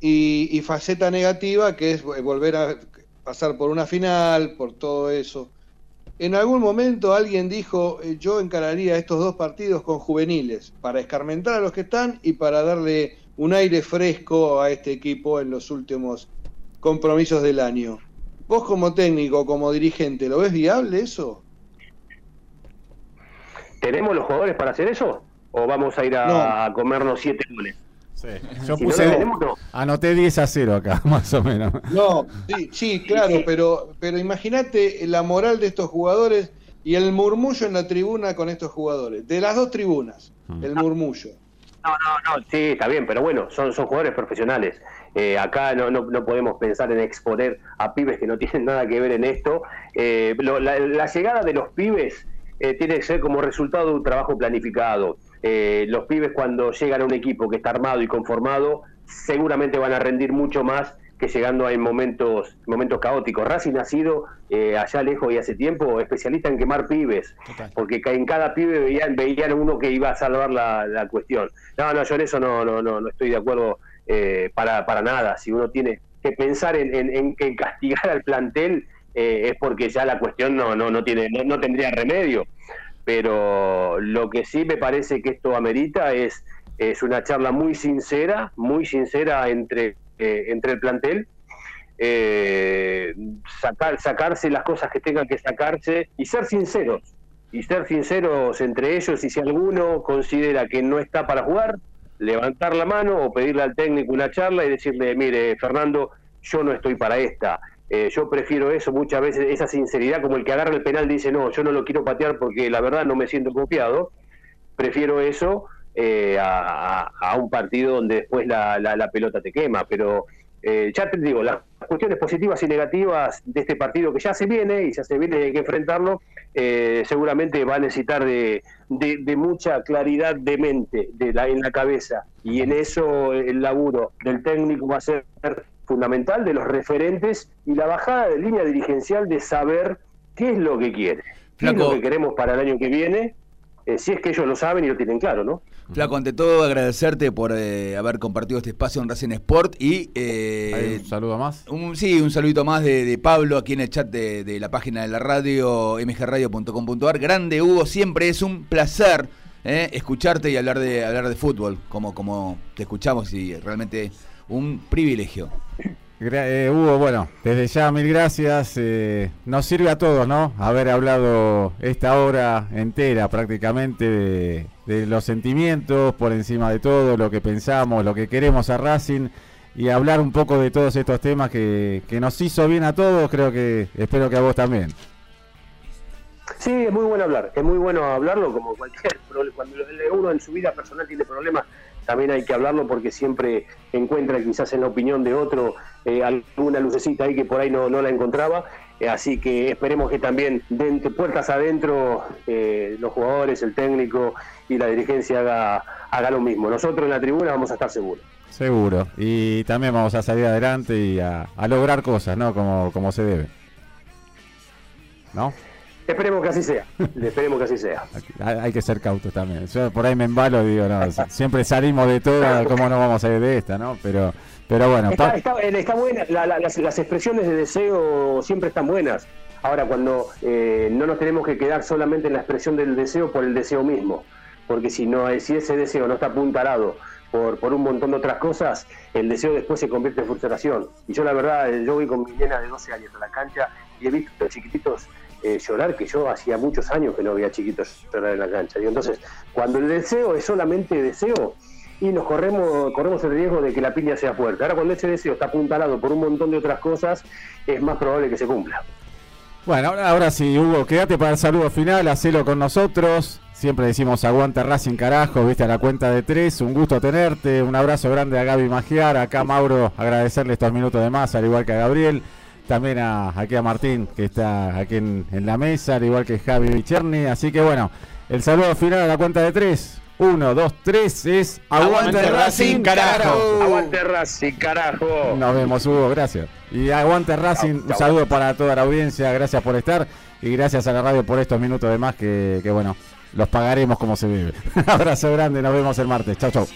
Y, faceta negativa que es volver a pasar por una final, por todo eso. En algún momento alguien dijo, eh, yo encararía estos dos partidos con juveniles, para escarmentar a los que están y para darle un aire fresco a este equipo en los últimos compromisos del año. Vos como técnico, como dirigente, ¿lo ves viable eso? ¿Tenemos los jugadores para hacer eso? ¿O vamos a ir a, comernos siete goles? Sí. Yo puse, anoté 10 a 0 acá, más o menos. No, sí, sí claro, pero, pero imagínate la moral de estos jugadores y el murmullo en la tribuna con estos jugadores, de las dos tribunas, mm. el murmullo. No, no, no, sí, está bien, pero bueno, son, son jugadores profesionales. Eh, acá no, no, podemos pensar en exponer a pibes que no tienen nada que ver en esto. Eh, la, llegada de los pibes eh, tiene que ser como resultado de un trabajo planificado. Los pibes cuando llegan a un equipo que está armado y conformado, seguramente van a rendir mucho más que llegando en momentos momentos caóticos. Racing ha sido allá lejos y hace tiempo especialista en quemar pibes, porque en cada pibe veían, veían uno que iba a salvar la, la cuestión. No, no, yo en eso no, no, no, no estoy de acuerdo eh, para, para nada. Si uno tiene que pensar en, en, en castigar al plantel, eh, es porque ya la cuestión no, no, no, tiene, no, tendría remedio. Pero lo que sí me parece que esto amerita es, es una charla muy sincera, muy sincera entre, eh, entre el plantel. sacar, sacarse las cosas que tengan que sacarse y ser sinceros y ser sinceros entre ellos y si alguno considera que no está para jugar, levantar la mano o pedirle al técnico una charla y decirle, mire, Fernando, yo no estoy para esta. Eh, yo prefiero eso muchas veces, esa sinceridad, como el que agarra el penal y dice, no, yo no lo quiero patear porque la verdad no me siento confiado. Prefiero eso eh, a, un partido donde después la, la, pelota te quema. Pero eh, ya te digo, las cuestiones positivas y negativas de este partido que ya se viene y ya se viene, hay que enfrentarlo, eh, seguramente va a necesitar de, de, mucha claridad de mente de la, en la cabeza y en eso el laburo del técnico va a ser fundamental, de los referentes y la bajada de línea dirigencial de saber qué es lo que quiere, qué es lo que queremos para el año que viene, eh, si es que ellos lo saben y lo tienen claro, ¿no? Flaco, ante todo agradecerte por eh, haber compartido este espacio en Racing Sport y... Eh, un saludo más? Un, sí, un saludito más de, Pablo aquí en el chat de, la página de la radio, mgradio.com.ar. Grande Hugo, siempre es un placer eh, escucharte y hablar de, hablar de fútbol, como, como te escuchamos y realmente un privilegio. Eh, Hugo, bueno, desde ya mil gracias. Eh, nos sirve a todos, ¿no? Haber hablado esta hora entera prácticamente de, los sentimientos por encima de todo, lo que pensamos, lo que queremos a Racing y hablar un poco de todos estos temas que, que nos hizo bien a todos, creo que espero que a vos también. Sí, es muy bueno hablar, es muy bueno hablarlo como cualquier problema. Cuando uno en su vida personal tiene problemas, también hay que hablarlo porque siempre encuentra quizás en la opinión de otro eh, alguna lucecita ahí que por ahí no, no la encontraba. Eh, así que esperemos que también de puertas adentro eh, los jugadores, el técnico y la dirigencia haga, haga lo mismo. Nosotros en la tribuna vamos a estar seguros. Seguro. Y también vamos a salir adelante y a, lograr cosas, ¿no? Como, como se debe. ¿No? Esperemos que así sea. Esperemos que así sea. Hay, que ser cautos también. Yo por ahí me embalo y digo, no, siempre salimos de todo, ¿cómo no vamos a ir de esta, no? Pero pero bueno, está, está, buena, las, expresiones de deseo siempre están buenas. Ahora, cuando eh, no nos tenemos que quedar solamente en la expresión del deseo por el deseo mismo, porque si no, si ese deseo no está apuntalado por, por un montón de otras cosas, el deseo después se convierte en frustración. Y yo la verdad, yo voy con mi nena de 12 años a la cancha y he visto chiquititos eh, llorar, que yo hacía muchos años que no veía chiquitos llorar en la cancha. Y entonces, cuando el deseo es solamente deseo, y nos corremos, corremos el riesgo de que la piña sea fuerte. Ahora cuando ese deseo está apuntalado por un montón de otras cosas, es más probable que se cumpla. Bueno, ahora, ahora sí, Hugo, quédate para el saludo final, hacelo con nosotros. Siempre decimos aguanta Racing carajo, viste a la cuenta de tres, un gusto tenerte, un abrazo grande a Gaby Magiar, acá Mauro, agradecerle estos minutos de más, al igual que a Gabriel, también a, aquí a Martín, que está aquí en, en la mesa, al igual que Javi Cherny, así que bueno, el saludo final a la cuenta de tres, uno, dos, tres es Aguante, Racing, carajo. Aguante Racing, carajo. Nos vemos, Hugo, gracias. Y Aguante Racing, un saludo para toda la audiencia, gracias por estar y gracias a la radio por estos minutos de más que, que bueno, los pagaremos como se vive. Abrazo grande, nos vemos el martes. Chau, chau.